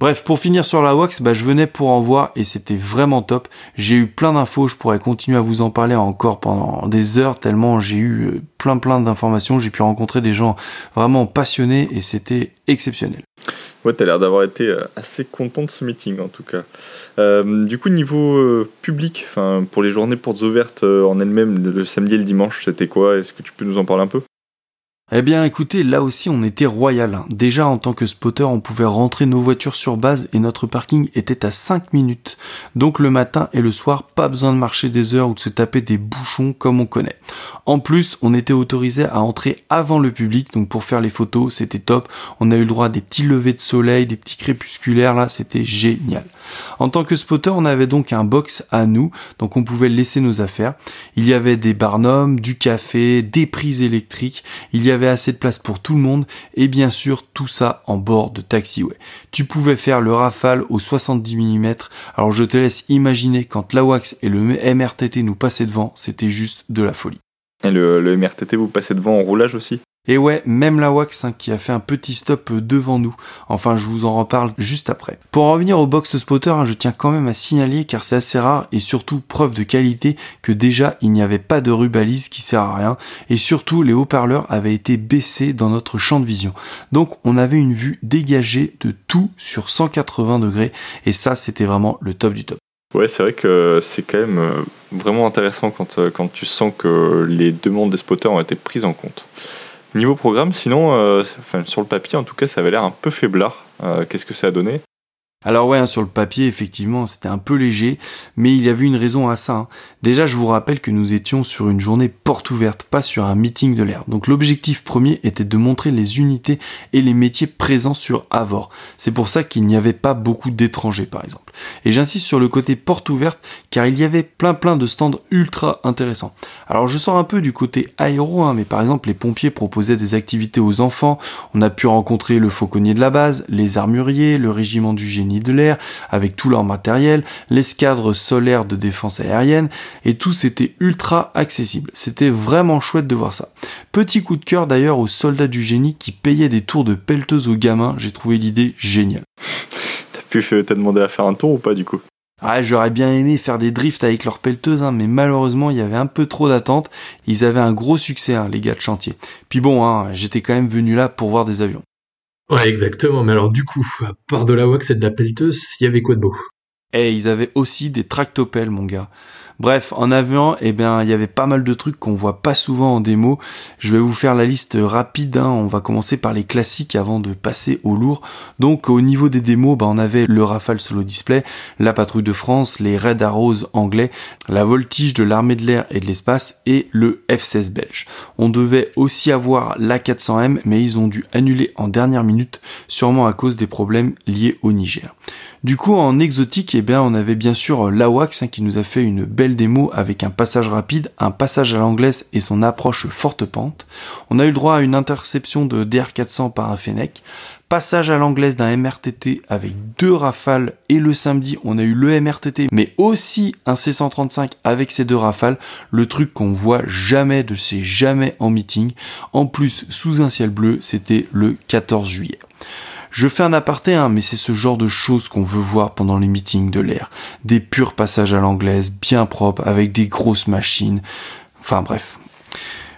Speaker 1: Bref, pour finir sur la wax, bah, je venais pour en voir et c'était vraiment top. J'ai eu plein d'infos, je pourrais continuer à vous en parler encore pendant des heures tellement j'ai eu euh, plein plein d'informations. J'ai pu rencontrer des gens vraiment passionnés et c'était exceptionnel.
Speaker 2: Ouais, t'as l'air d'avoir été euh, assez content de ce meeting en tout cas. Euh, du coup, niveau public, enfin pour les journées portes ouvertes en elles-mêmes, le samedi et le dimanche, c'était quoi? Est-ce que tu peux nous en parler un peu?
Speaker 1: Eh bien écoutez, là aussi on était royal. Déjà en tant que spotter, on pouvait rentrer nos voitures sur base et notre parking était à 5 minutes. Donc le matin et le soir, pas besoin de marcher des heures ou de se taper des bouchons comme on connaît. En plus, on était autorisé à entrer avant le public, donc pour faire les photos, c'était top. On a eu le droit à des petits levées de soleil, des petits crépusculaires, là c'était génial. En tant que spotter, on avait donc un box à nous, donc on pouvait laisser nos affaires. Il y avait des barnums, du café, des prises électriques, il y avait assez de place pour tout le monde, et bien sûr tout ça en bord de taxiway. Tu pouvais faire le rafale au 70 mm, alors je te laisse imaginer quand l'AWACS et le MRTT nous passaient devant, c'était juste de la folie.
Speaker 2: Et le, le MRTT vous passait devant en roulage aussi?
Speaker 1: Et ouais, même la Wax hein, qui a fait un petit stop euh, devant nous. Enfin, je vous en reparle juste après. Pour en revenir au box spotter, hein, je tiens quand même à signaler, car c'est assez rare et surtout preuve de qualité, que déjà il n'y avait pas de rubalise qui sert à rien, et surtout les haut-parleurs avaient été baissés dans notre champ de vision. Donc on avait une vue dégagée de tout sur 180 degrés, et ça c'était vraiment le top du top.
Speaker 2: Ouais, c'est vrai que c'est quand même euh, vraiment intéressant euh, quand tu sens que les demandes des spotters ont été prises en compte. Niveau programme, sinon, euh, sur le papier, en tout cas, ça avait l'air un peu faiblard. Euh, qu'est-ce que ça a donné?
Speaker 1: Alors ouais, hein, sur le papier, effectivement, c'était un peu léger, mais il y avait une raison à ça. hein. Déjà, je vous rappelle que nous étions sur une journée porte ouverte, pas sur un meeting de l'air. Donc l'objectif premier était de montrer les unités et les métiers présents sur Avor. C'est pour ça qu'il n'y avait pas beaucoup d'étrangers, par exemple. Et j'insiste sur le côté porte ouverte, car il y avait plein plein de stands ultra intéressants. Alors je sors un peu du côté aéro, hein, mais par exemple les pompiers proposaient des activités aux enfants, on a pu rencontrer le fauconnier de la base, les armuriers, le régiment du génie de l'air, avec tout leur matériel, l'escadre solaire de défense aérienne, et tout c'était ultra accessible. C'était vraiment chouette de voir ça. Petit coup de cœur d'ailleurs aux soldats du génie qui payaient des tours de pelleteuse aux gamins, j'ai trouvé l'idée géniale.
Speaker 2: Faire- t'as demandé à faire un tour ou pas du coup?
Speaker 1: Ah, j'aurais bien aimé faire des drifts avec leur pelleteuse, hein, mais malheureusement, il y avait un peu trop d'attente. Ils avaient un gros succès, hein, les gars de chantier. Puis bon, hein, j'étais quand même venu là pour voir des avions.
Speaker 3: Ouais, exactement. Mais alors, du coup, à part de la wax et de la pelleteuse, il y avait quoi de beau?
Speaker 1: Et ils avaient aussi des tractopelles, mon gars. Bref, en avion, eh bien, il y avait pas mal de trucs qu'on voit pas souvent en démo. Je vais vous faire la liste rapide. hein. On va commencer par les classiques avant de passer au lourd. Donc, au niveau des démos, bah, on avait le Rafale Solo Display, la Patrouille de France, les Red Arrows anglais, la Voltige de l'armée de l'air et de l'espace et le F-16 belge. On devait aussi avoir l'A400M, mais ils ont dû annuler en dernière minute, sûrement à cause des problèmes liés au Niger. Du coup, en exotique, eh bien, on avait bien sûr l'AWACS hein, qui nous a fait une belle démo avec un passage rapide, un passage à l'anglaise et son approche forte pente. On a eu le droit à une interception de DR400 par un Fennec, passage à l'anglaise d'un MRTT avec deux rafales et le samedi on a eu le MRTT mais aussi un C135 avec ces deux rafales, le truc qu'on voit jamais de ces jamais en meeting. En plus, sous un ciel bleu, c'était le 14 juillet. Je fais un aparté, hein, mais c'est ce genre de choses qu'on veut voir pendant les meetings de l'air. Des purs passages à l'anglaise, bien propres, avec des grosses machines. Enfin bref.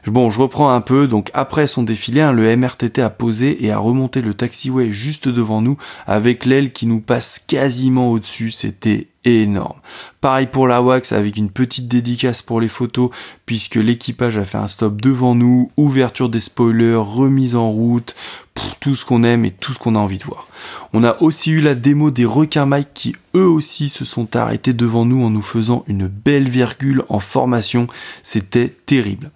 Speaker 1: Bon, je reprends un peu. Donc après son défilé, hein, le MRTT a posé et a remonté le taxiway juste devant nous avec l'aile qui nous passe quasiment au-dessus. C'était énorme. Pareil pour la wax avec une petite dédicace pour les photos puisque l'équipage a fait un stop devant nous, ouverture des spoilers, remise en route, pff, tout ce qu'on aime et tout ce qu'on a envie de voir. On a aussi eu la démo des requins Mike qui eux aussi se sont arrêtés devant nous en nous faisant une belle virgule en formation. C'était terrible.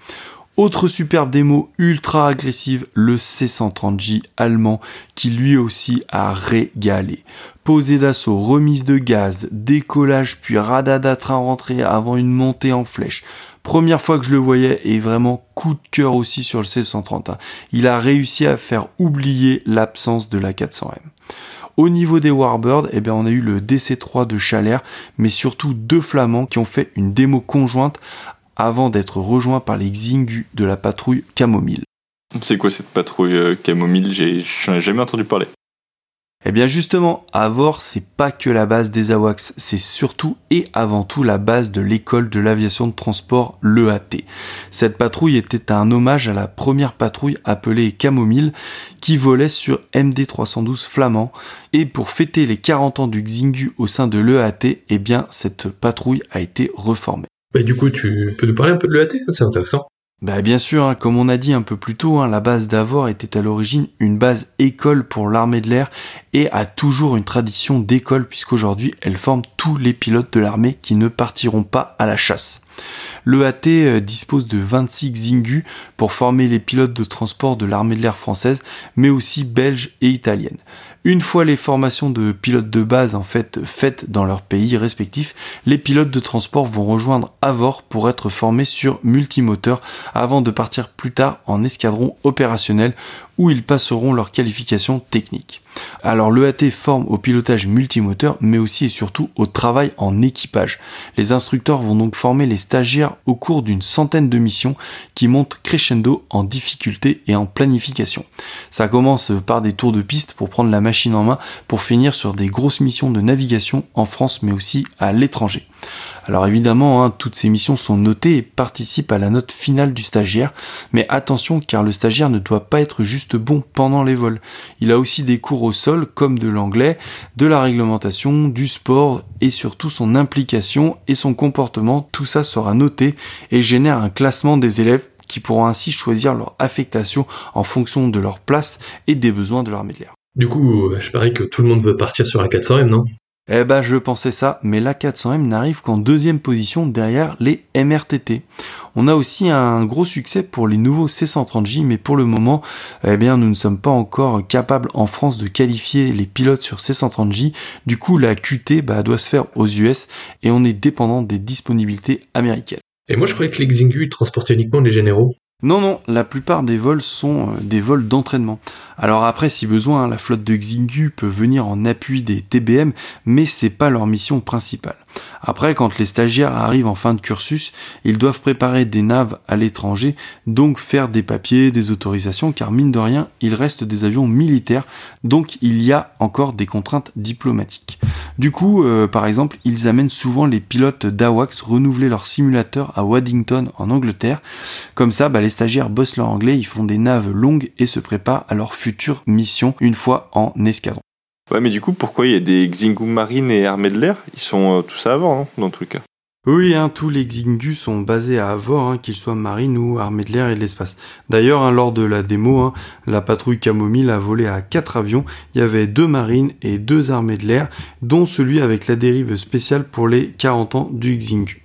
Speaker 1: Autre superbe démo ultra agressive, le C130J allemand qui lui aussi a régalé. Posée d'assaut, remise de gaz, décollage puis radada train rentré avant une montée en flèche. Première fois que je le voyais et vraiment coup de cœur aussi sur le C130. hein. Il a réussi à faire oublier l'absence de la 400M. Au niveau des Warbirds, eh bien, on a eu le DC3 de Chalère, mais surtout deux Flamands qui ont fait une démo conjointe avant d'être rejoints par les Xingu de la patrouille Camomile.
Speaker 2: C'est quoi cette patrouille euh, camomile J'ai ai jamais entendu parler.
Speaker 1: Eh bien justement, Avor, c'est pas que la base des AWACS, c'est surtout et avant tout la base de l'école de l'aviation de transport, l'EAT. Cette patrouille était un hommage à la première patrouille appelée Camomile, qui volait sur MD312 flamand, et pour fêter les 40 ans du Xingu au sein de l'EAT, eh bien cette patrouille a été reformée.
Speaker 3: Bah, du coup, tu peux nous parler un peu de l'EAT C'est intéressant.
Speaker 1: Bah bien sûr, hein, comme on a dit un peu plus tôt, hein, la base d'Avor était à l'origine une base école pour l'armée de l'air et a toujours une tradition d'école puisqu'aujourd'hui elle forme tous les pilotes de l'armée qui ne partiront pas à la chasse. L'EAT euh, dispose de 26 Xingu pour former les pilotes de transport de l'armée de l'air française, mais aussi belge et italienne. Une fois les formations de pilotes de base en fait faites dans leurs pays respectifs, les pilotes de transport vont rejoindre Avor pour être formés sur multimoteur avant de partir plus tard en escadron opérationnel où ils passeront leur qualification technique. Alors l'EAT forme au pilotage multimoteur mais aussi et surtout au travail en équipage. Les instructeurs vont donc former les stagiaires au cours d'une centaine de missions qui montent crescendo en difficulté et en planification. Ça commence par des tours de piste pour prendre la machine en main pour finir sur des grosses missions de navigation en France mais aussi à l'étranger. Alors évidemment, hein, toutes ces missions sont notées et participent à la note finale du stagiaire, mais attention car le stagiaire ne doit pas être juste bon pendant les vols. Il a aussi des cours au sol comme de l'anglais, de la réglementation, du sport et surtout son implication et son comportement, tout ça sera noté et génère un classement des élèves qui pourront ainsi choisir leur affectation en fonction de leur place et des besoins de l'armée de l'air.
Speaker 3: Du coup, je parie que tout le monde veut partir sur un 400M, non?
Speaker 1: Eh ben, je pensais ça, mais la 400M n'arrive qu'en deuxième position derrière les MRTT. On a aussi un gros succès pour les nouveaux C130J, mais pour le moment, eh bien, nous ne sommes pas encore capables en France de qualifier les pilotes sur C130J. Du coup, la QT bah, doit se faire aux US et on est dépendant des disponibilités américaines.
Speaker 3: Et moi, je croyais que les Xingu uniquement les généraux.
Speaker 1: Non, non, la plupart des vols sont euh, des vols d'entraînement. Alors après, si besoin, la flotte de Xingu peut venir en appui des TBM, mais c'est pas leur mission principale. Après, quand les stagiaires arrivent en fin de cursus, ils doivent préparer des naves à l'étranger, donc faire des papiers, des autorisations, car mine de rien, il reste des avions militaires, donc il y a encore des contraintes diplomatiques. Du coup, euh, par exemple, ils amènent souvent les pilotes d'AWACS renouveler leur simulateur à Waddington en Angleterre. Comme ça, bah, les stagiaires bossent leur anglais, ils font des naves longues et se préparent à leur future mission une fois en escadron.
Speaker 2: Ouais, mais du coup, pourquoi il y a des Xingu Marine et Armée de l'air? Ils sont euh, tous à avant, non dans tous les cas.
Speaker 1: Oui, hein, tous les Xingu sont basés à Avor, hein, qu'ils soient marine ou armée de l'air et de l'espace. D'ailleurs, hein, lors de la démo, hein, la patrouille Camomile a volé à quatre avions. Il y avait deux marines et deux armées de l'air, dont celui avec la dérive spéciale pour les 40 ans du Xingu.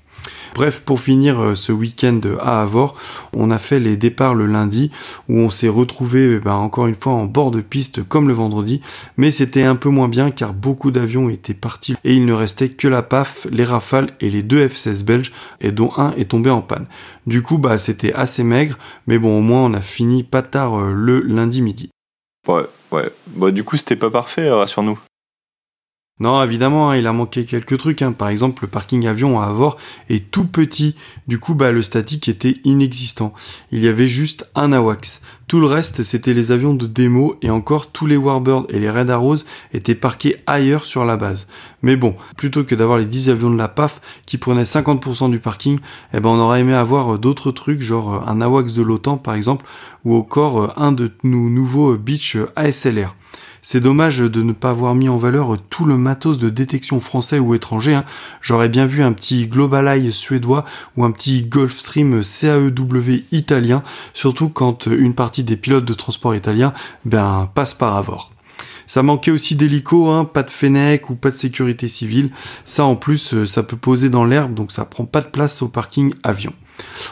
Speaker 1: Bref, pour finir euh, ce week-end à Avor, on a fait les départs le lundi où on s'est retrouvé ben, encore une fois en bord de piste comme le vendredi, mais c'était un peu moins bien car beaucoup d'avions étaient partis et il ne restait que la PAF, les Rafales et les deux F-16 belges et dont un est tombé en panne. Du coup, bah c'était assez maigre, mais bon au moins on a fini pas tard euh, le lundi midi.
Speaker 2: Ouais, ouais. Bah du coup c'était pas parfait, euh, rassure-nous.
Speaker 1: Non, évidemment, hein, il a manqué quelques trucs. Hein. Par exemple, le parking avion à Avor est tout petit. Du coup, bah, le statique était inexistant. Il y avait juste un AWACS. Tout le reste, c'était les avions de démo et encore tous les Warbird et les Red Arrows étaient parqués ailleurs sur la base. Mais bon, plutôt que d'avoir les 10 avions de la PAF qui prenaient 50% du parking, eh ben, on aurait aimé avoir d'autres trucs, genre un AWACS de l'OTAN par exemple, ou encore un de nos nouveaux Beach ASLR. C'est dommage de ne pas avoir mis en valeur tout le matos de détection français ou étranger. Hein. J'aurais bien vu un petit Global Eye suédois ou un petit Gulfstream CAEW italien, surtout quand une partie des pilotes de transport italiens ben, passe par Avor. Ça manquait aussi d'hélico, hein, pas de Fennec ou pas de sécurité civile. Ça en plus, euh, ça peut poser dans l'herbe, donc ça prend pas de place au parking avion.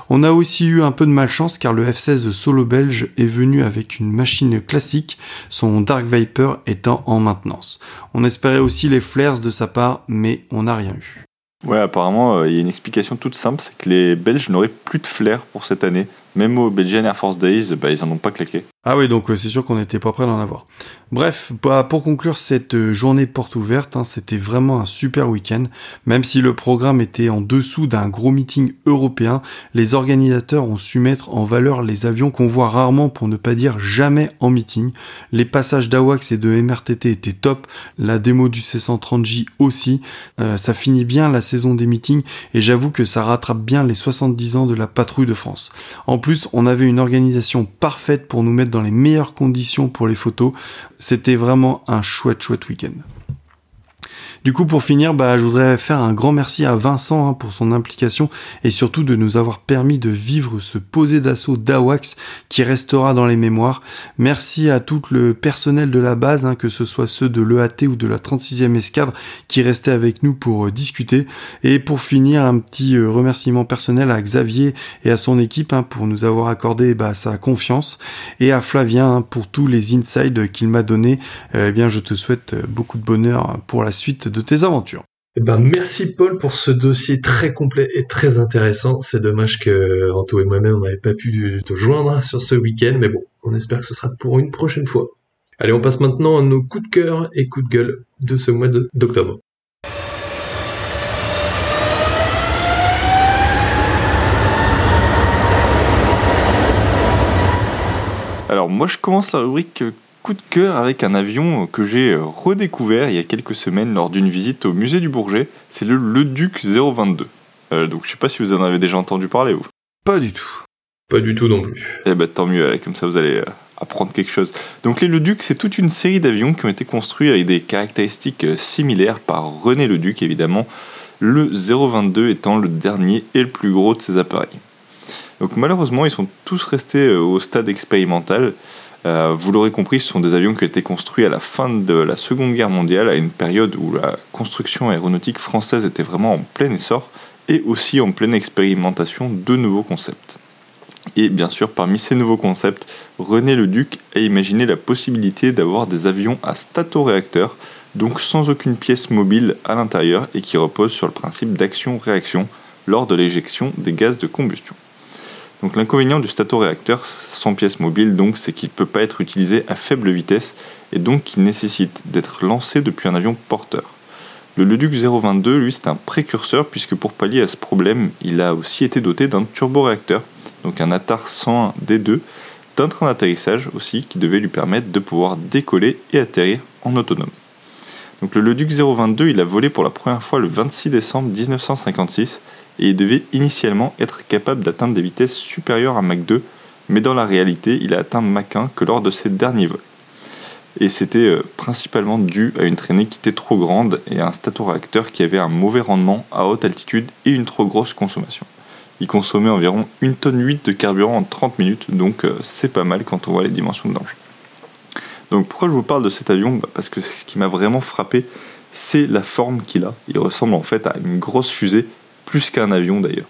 Speaker 1: On a aussi eu un peu de malchance car le F-16 solo belge est venu avec une machine classique, son Dark Viper étant en maintenance. On espérait aussi les flares de sa part, mais on n'a rien eu.
Speaker 2: Ouais, apparemment, euh, il y a une explication toute simple, c'est que les Belges n'auraient plus de flares pour cette année. Même au Belgian Air Force Days, bah, ils en ont pas claqué.
Speaker 1: Ah oui, donc c'est sûr qu'on n'était pas prêt d'en avoir. Bref, bah, pour conclure cette euh, journée porte ouverte, hein, c'était vraiment un super week-end. Même si le programme était en dessous d'un gros meeting européen, les organisateurs ont su mettre en valeur les avions qu'on voit rarement pour ne pas dire jamais en meeting. Les passages d'AWACS et de MRTT étaient top, la démo du C130J aussi. Euh, ça finit bien la saison des meetings et j'avoue que ça rattrape bien les 70 ans de la patrouille de France. Plus, on avait une organisation parfaite pour nous mettre dans les meilleures conditions pour les photos. C'était vraiment un chouette, chouette week-end. Du coup, pour finir, bah, je voudrais faire un grand merci à Vincent hein, pour son implication et surtout de nous avoir permis de vivre ce posé d'assaut d'Awax qui restera dans les mémoires. Merci à tout le personnel de la base, hein, que ce soit ceux de l'EAT ou de la 36e escadre qui restaient avec nous pour euh, discuter. Et pour finir, un petit euh, remerciement personnel à Xavier et à son équipe hein, pour nous avoir accordé bah, sa confiance et à Flavien pour tous les insides qu'il m'a donné. Eh bien, je te souhaite euh, beaucoup de bonheur pour la suite de tes aventures.
Speaker 3: Eh ben, merci Paul pour ce dossier très complet et très intéressant. C'est dommage que Anto et moi-même n'avait pas pu te joindre sur ce week-end, mais bon, on espère que ce sera pour une prochaine fois. Allez, on passe maintenant à nos coups de cœur et coups de gueule de ce mois d'octobre.
Speaker 2: Alors moi je commence la rubrique coup de cœur avec un avion que j'ai redécouvert il y a quelques semaines lors d'une visite au musée du Bourget. C'est le Le Duc 022. Euh, donc je sais pas si vous en avez déjà entendu parler vous.
Speaker 1: Pas du tout.
Speaker 3: Pas du tout non plus.
Speaker 2: Eh ben tant mieux, comme ça vous allez euh, apprendre quelque chose. Donc les Le Duc, c'est toute une série d'avions qui ont été construits avec des caractéristiques euh, similaires par René Le Duc évidemment. Le 022 étant le dernier et le plus gros de ces appareils. Donc malheureusement, ils sont tous restés au stade expérimental. Euh, vous l'aurez compris, ce sont des avions qui ont été construits à la fin de la Seconde Guerre mondiale, à une période où la construction aéronautique française était vraiment en plein essor et aussi en pleine expérimentation de nouveaux concepts. Et bien sûr, parmi ces nouveaux concepts, René Leduc a imaginé la possibilité d'avoir des avions à statoréacteurs, donc sans aucune pièce mobile à l'intérieur et qui reposent sur le principe d'action-réaction lors de l'éjection des gaz de combustion. Donc l'inconvénient du statoréacteur sans pièce mobile, c'est qu'il ne peut pas être utilisé à faible vitesse et donc qu'il nécessite d'être lancé depuis un avion porteur. Le Leduc 022, lui, c'est un précurseur puisque pour pallier à ce problème, il a aussi été doté d'un turboréacteur, donc un ATAR 101 D2, d'un train d'atterrissage aussi qui devait lui permettre de pouvoir décoller et atterrir en autonome. Donc le Leduc 022, il a volé pour la première fois le 26 décembre 1956 et il devait initialement être capable d'atteindre des vitesses supérieures à Mach 2, mais dans la réalité, il a atteint Mach 1 que lors de ses derniers vols. Et c'était euh, principalement dû à une traînée qui était trop grande et à un statoréacteur qui avait un mauvais rendement à haute altitude et une trop grosse consommation. Il consommait environ 1 tonne 8 de carburant en 30 minutes, donc euh, c'est pas mal quand on voit les dimensions de danger. Donc pourquoi je vous parle de cet avion? Bah, Parce que ce qui m'a vraiment frappé, c'est la forme qu'il a. Il ressemble en fait à une grosse fusée plus qu'un avion d'ailleurs.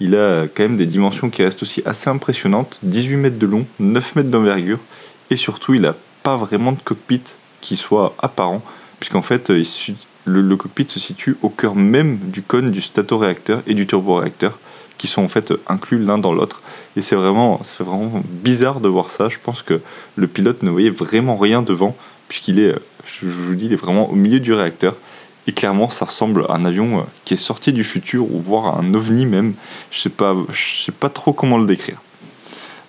Speaker 2: Il a quand même des dimensions qui restent aussi assez impressionnantes, 18 mètres de long, 9 mètres d'envergure, et surtout il n'a pas vraiment de cockpit qui soit apparent, puisqu'en fait le, cockpit se situe au cœur même du cône du statoréacteur et du turboréacteur, qui sont en fait inclus l'un dans l'autre. Et c'est vraiment, bizarre de voir ça. Je pense que le pilote ne voyait vraiment rien devant, puisqu'il est, je vous dis, il est vraiment au milieu du réacteur. Et clairement, ça ressemble à un avion euh, qui est sorti du futur, ou voire un ovni même. Je sais pas, je sais pas trop comment le décrire.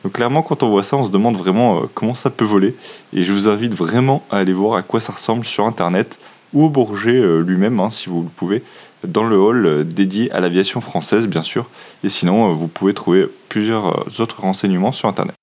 Speaker 2: Donc clairement, quand on voit ça, on se demande vraiment euh, comment ça peut voler. Et je vous invite vraiment à aller voir à quoi ça ressemble sur Internet ou au Bourget euh, lui-même, hein, si vous le pouvez, dans le hall dédié à l'aviation française, bien sûr. Et sinon, vous pouvez trouver plusieurs autres renseignements sur Internet.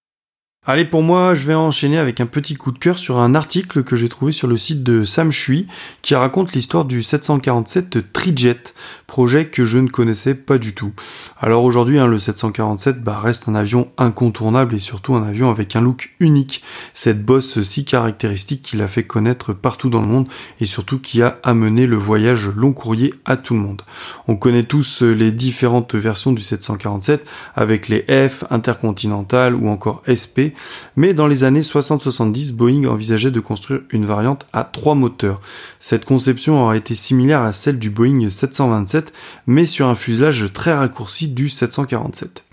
Speaker 1: Allez, pour moi, je vais enchaîner avec un petit coup de cœur sur un article que j'ai trouvé sur le site de Sam Shui qui raconte l'histoire du 747 Trijet, projet que je ne connaissais pas du tout. Alors aujourd'hui, hein, le 747 bah, reste un avion incontournable et surtout un avion avec un look unique. Cette bosse si caractéristique qui l'a fait connaître partout dans le monde et surtout qui a amené le voyage long courrier à tout le monde. On connaît tous les différentes versions du 747 avec les F, Intercontinental ou encore SP mais dans les années 60-70, Boeing envisageait de construire une variante à trois moteurs. Cette conception aurait été similaire à celle du Boeing 727, mais sur un fuselage très raccourci du 747.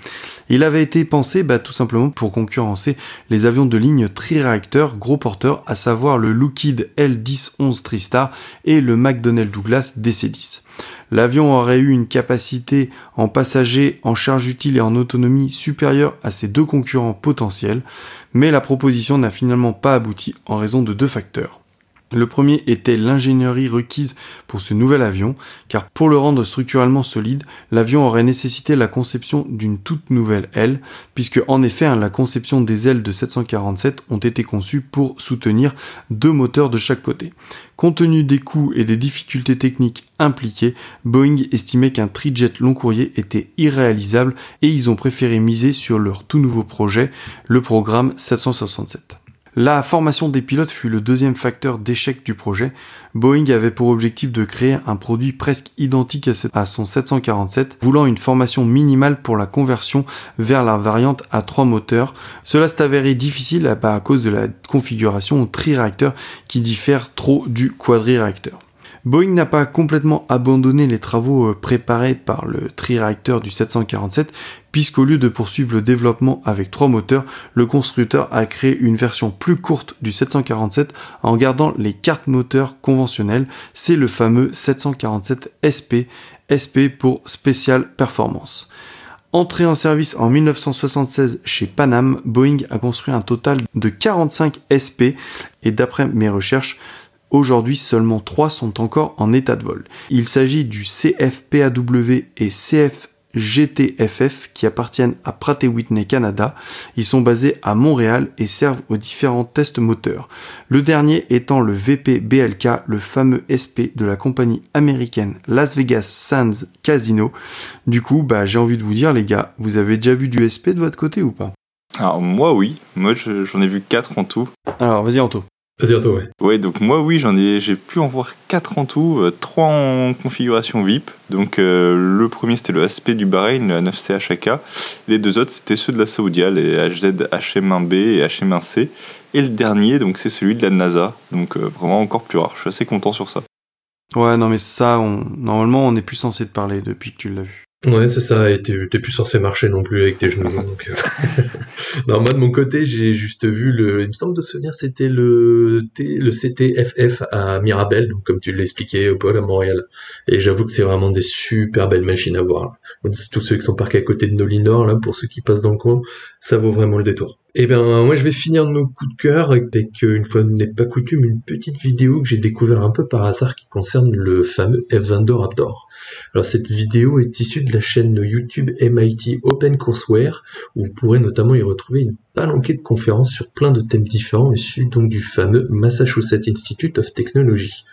Speaker 1: Il avait été pensé bah, tout simplement pour concurrencer les avions de ligne tri-réacteurs gros porteurs, à savoir le Lockheed L-10-11 TriStar et le McDonnell Douglas DC-10. L'avion aurait eu une capacité en passagers, en charge utile et en autonomie supérieure à ses deux concurrents potentiels, mais la proposition n'a finalement pas abouti en raison de deux facteurs. Le premier était l'ingénierie requise pour ce nouvel avion, car pour le rendre structurellement solide, l'avion aurait nécessité la conception d'une toute nouvelle aile, puisque en effet hein, la conception des ailes de 747 ont été conçues pour soutenir deux moteurs de chaque côté. Compte tenu des coûts et des difficultés techniques impliquées, Boeing estimait qu'un trijet long courrier était irréalisable et ils ont préféré miser sur leur tout nouveau projet, le programme 767. La formation des pilotes fut le deuxième facteur d'échec du projet. Boeing avait pour objectif de créer un produit presque identique à son 747, voulant une formation minimale pour la conversion vers la variante à trois moteurs. Cela s'est avéré difficile à cause de la configuration tri-réacteur qui diffère trop du quadri-réacteur. Boeing n'a pas complètement abandonné les travaux euh, préparés par le tri-réacteur du 747, puisqu'au lieu de poursuivre le développement avec trois moteurs, le constructeur a créé une version plus courte du 747 en gardant les cartes moteurs conventionnelles. C'est le fameux 747 SP, SP pour Special Performance. Entré en service en 1976 chez Panam, Boeing a construit un total de 45 SP et d'après mes recherches, Aujourd'hui, seulement 3 sont encore en état de vol. Il s'agit du CFPAW et CFGTFF qui appartiennent à Pratt Whitney Canada. Ils sont basés à Montréal et servent aux différents tests moteurs. Le dernier étant le VP-BLK, le fameux SP de la compagnie américaine Las Vegas Sands Casino. Du coup, bah, j'ai envie de vous dire les gars, vous avez déjà vu du SP de votre côté ou pas?
Speaker 2: Alors moi oui, moi je- j'en ai vu 4 en tout.
Speaker 1: Alors, vas-y, Anto.
Speaker 3: Vas-y, Anto, ouais.
Speaker 2: Ouais, donc moi oui, j'en ai, j'ai pu en voir 4 en tout, 3 en configuration VIP. Donc euh, le premier c'était le ASP du Bahreïn, le 9CHK. Les deux autres c'était ceux de la Saoudia, les HZ HM1B et HM1C. Et le dernier donc c'est celui de la NASA. Donc euh, vraiment encore plus rare. Je suis assez content sur ça.
Speaker 1: Ouais, non, mais ça, on... normalement, on n'est plus censé te parler depuis que tu l'as vu.
Speaker 3: Ouais, c'est ça, et t'es t'es plus censé marcher non plus avec tes genoux. donc, euh. non, moi de mon côté, j'ai juste vu le. Il me semble de se souvenir, c'était le, T... le CTFF à Mirabel, donc comme tu l'expliquais au pôle à Montréal. Et j'avoue que c'est vraiment des super belles machines à voir. Donc, Tous ceux qui sont parqués à côté de Nolinor, là, pour ceux qui passent dans le coin, ça vaut vraiment le détour. Eh ben, moi, je vais finir nos coups de cœur avec, une fois n'est pas coutume, une petite vidéo que j'ai découvert un peu par hasard qui concerne le fameux F22 Raptor. Alors cette vidéo est issue de la chaîne YouTube MIT OpenCourseWare où vous pourrez notamment y retrouver une palanquée de conférences sur plein de thèmes différents issus donc du fameux Massachusetts Institute of Technology.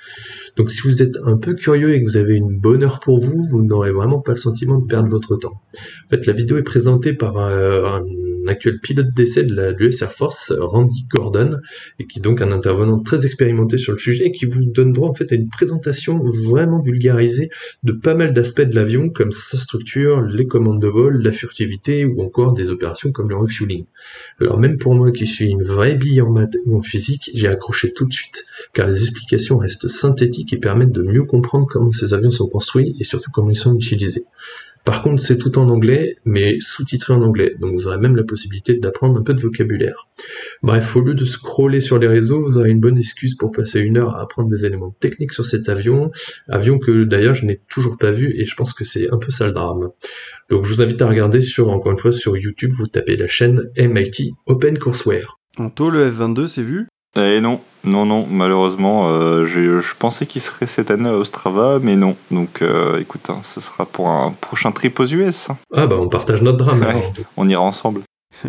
Speaker 3: Donc si vous êtes un peu curieux et que vous avez une bonne heure pour vous, vous n'aurez vraiment pas le sentiment de perdre votre temps. En fait, la vidéo est présentée par euh, un actuel pilote d'essai de la US Air Force, Randy Gordon, et qui est donc un intervenant très expérimenté sur le sujet et qui vous donne droit en fait à une présentation vraiment vulgarisée de pas mal d'aspects de l'avion comme sa structure, les commandes de vol, la furtivité ou encore des opérations comme le refueling. Alors même pour moi qui suis une vraie bille en maths ou en physique, j'ai accroché tout de suite car les explications restent synthétiques et permettent de mieux comprendre comment ces avions sont construits et surtout comment ils sont utilisés. Par contre, c'est tout en anglais, mais sous-titré en anglais, donc vous aurez même la possibilité d'apprendre un peu de vocabulaire. Bref, au lieu de scroller sur les réseaux, vous aurez une bonne excuse pour passer une heure à apprendre des éléments techniques sur cet avion, avion que d'ailleurs je n'ai toujours pas vu et je pense que c'est un peu ça le drame. Donc je vous invite à regarder sur, encore une fois, sur YouTube, vous tapez la chaîne MIT OpenCourseWare.
Speaker 1: Anto, le F22, c'est vu?
Speaker 2: Et non, non, non, malheureusement, euh, j'ai- je pensais qu'il serait cette année à Ostrava, mais non. Donc euh, écoute, hein, ce sera pour un prochain trip aux US.
Speaker 3: Ah bah on partage notre drame.
Speaker 2: Ouais.
Speaker 3: alors.
Speaker 2: On ira ensemble.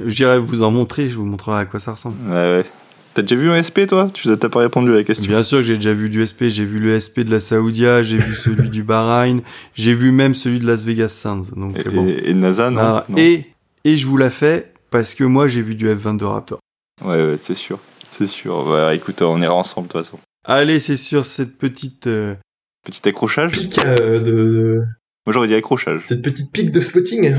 Speaker 1: J'irai vous en montrer, je vous montrerai à quoi ça ressemble.
Speaker 2: Ouais, ouais. T'as déjà vu un SP toi? Tu t'as pas répondu à la question.
Speaker 1: Bien sûr que j'ai déjà vu du SP, j'ai vu le SP de la Saoudia, j'ai vu celui du Bahreïn, j'ai vu même celui de Las Vegas Sands. Donc
Speaker 2: Et,
Speaker 1: bon.
Speaker 2: et- et NASA, non,
Speaker 1: Ah,
Speaker 2: non.
Speaker 1: Et, et je vous la fais parce que moi j'ai vu du F22 Raptor.
Speaker 2: Ouais, ouais, c'est sûr. C'est sûr. Ouais, écoute, on ira ensemble de toute façon.
Speaker 1: Allez, c'est sur cette petite... euh,
Speaker 2: Petit accrochage
Speaker 3: Pic euh, de...
Speaker 2: Moi j'aurais dit accrochage.
Speaker 3: Cette petite pique de spotting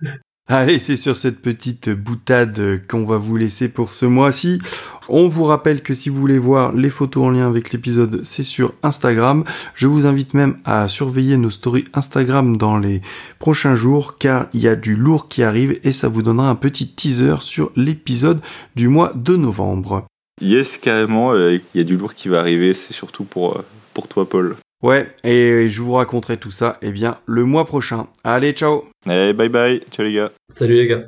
Speaker 1: Allez, c'est sur cette petite boutade euh, qu'on va vous laisser pour ce mois-ci. On vous rappelle que si vous voulez voir les photos en lien avec l'épisode, c'est sur Instagram. Je vous invite même à surveiller nos stories Instagram dans les prochains jours car il y a du lourd qui arrive et ça vous donnera un petit teaser sur l'épisode du mois de novembre.
Speaker 2: Yes, carrément. euh, Il y a du lourd qui va arriver. C'est surtout pour, euh, pour toi, Paul.
Speaker 1: Ouais, et je vous raconterai tout ça, eh bien, le mois prochain. Allez, ciao
Speaker 2: Allez, bye bye. Ciao les gars.
Speaker 3: Salut les gars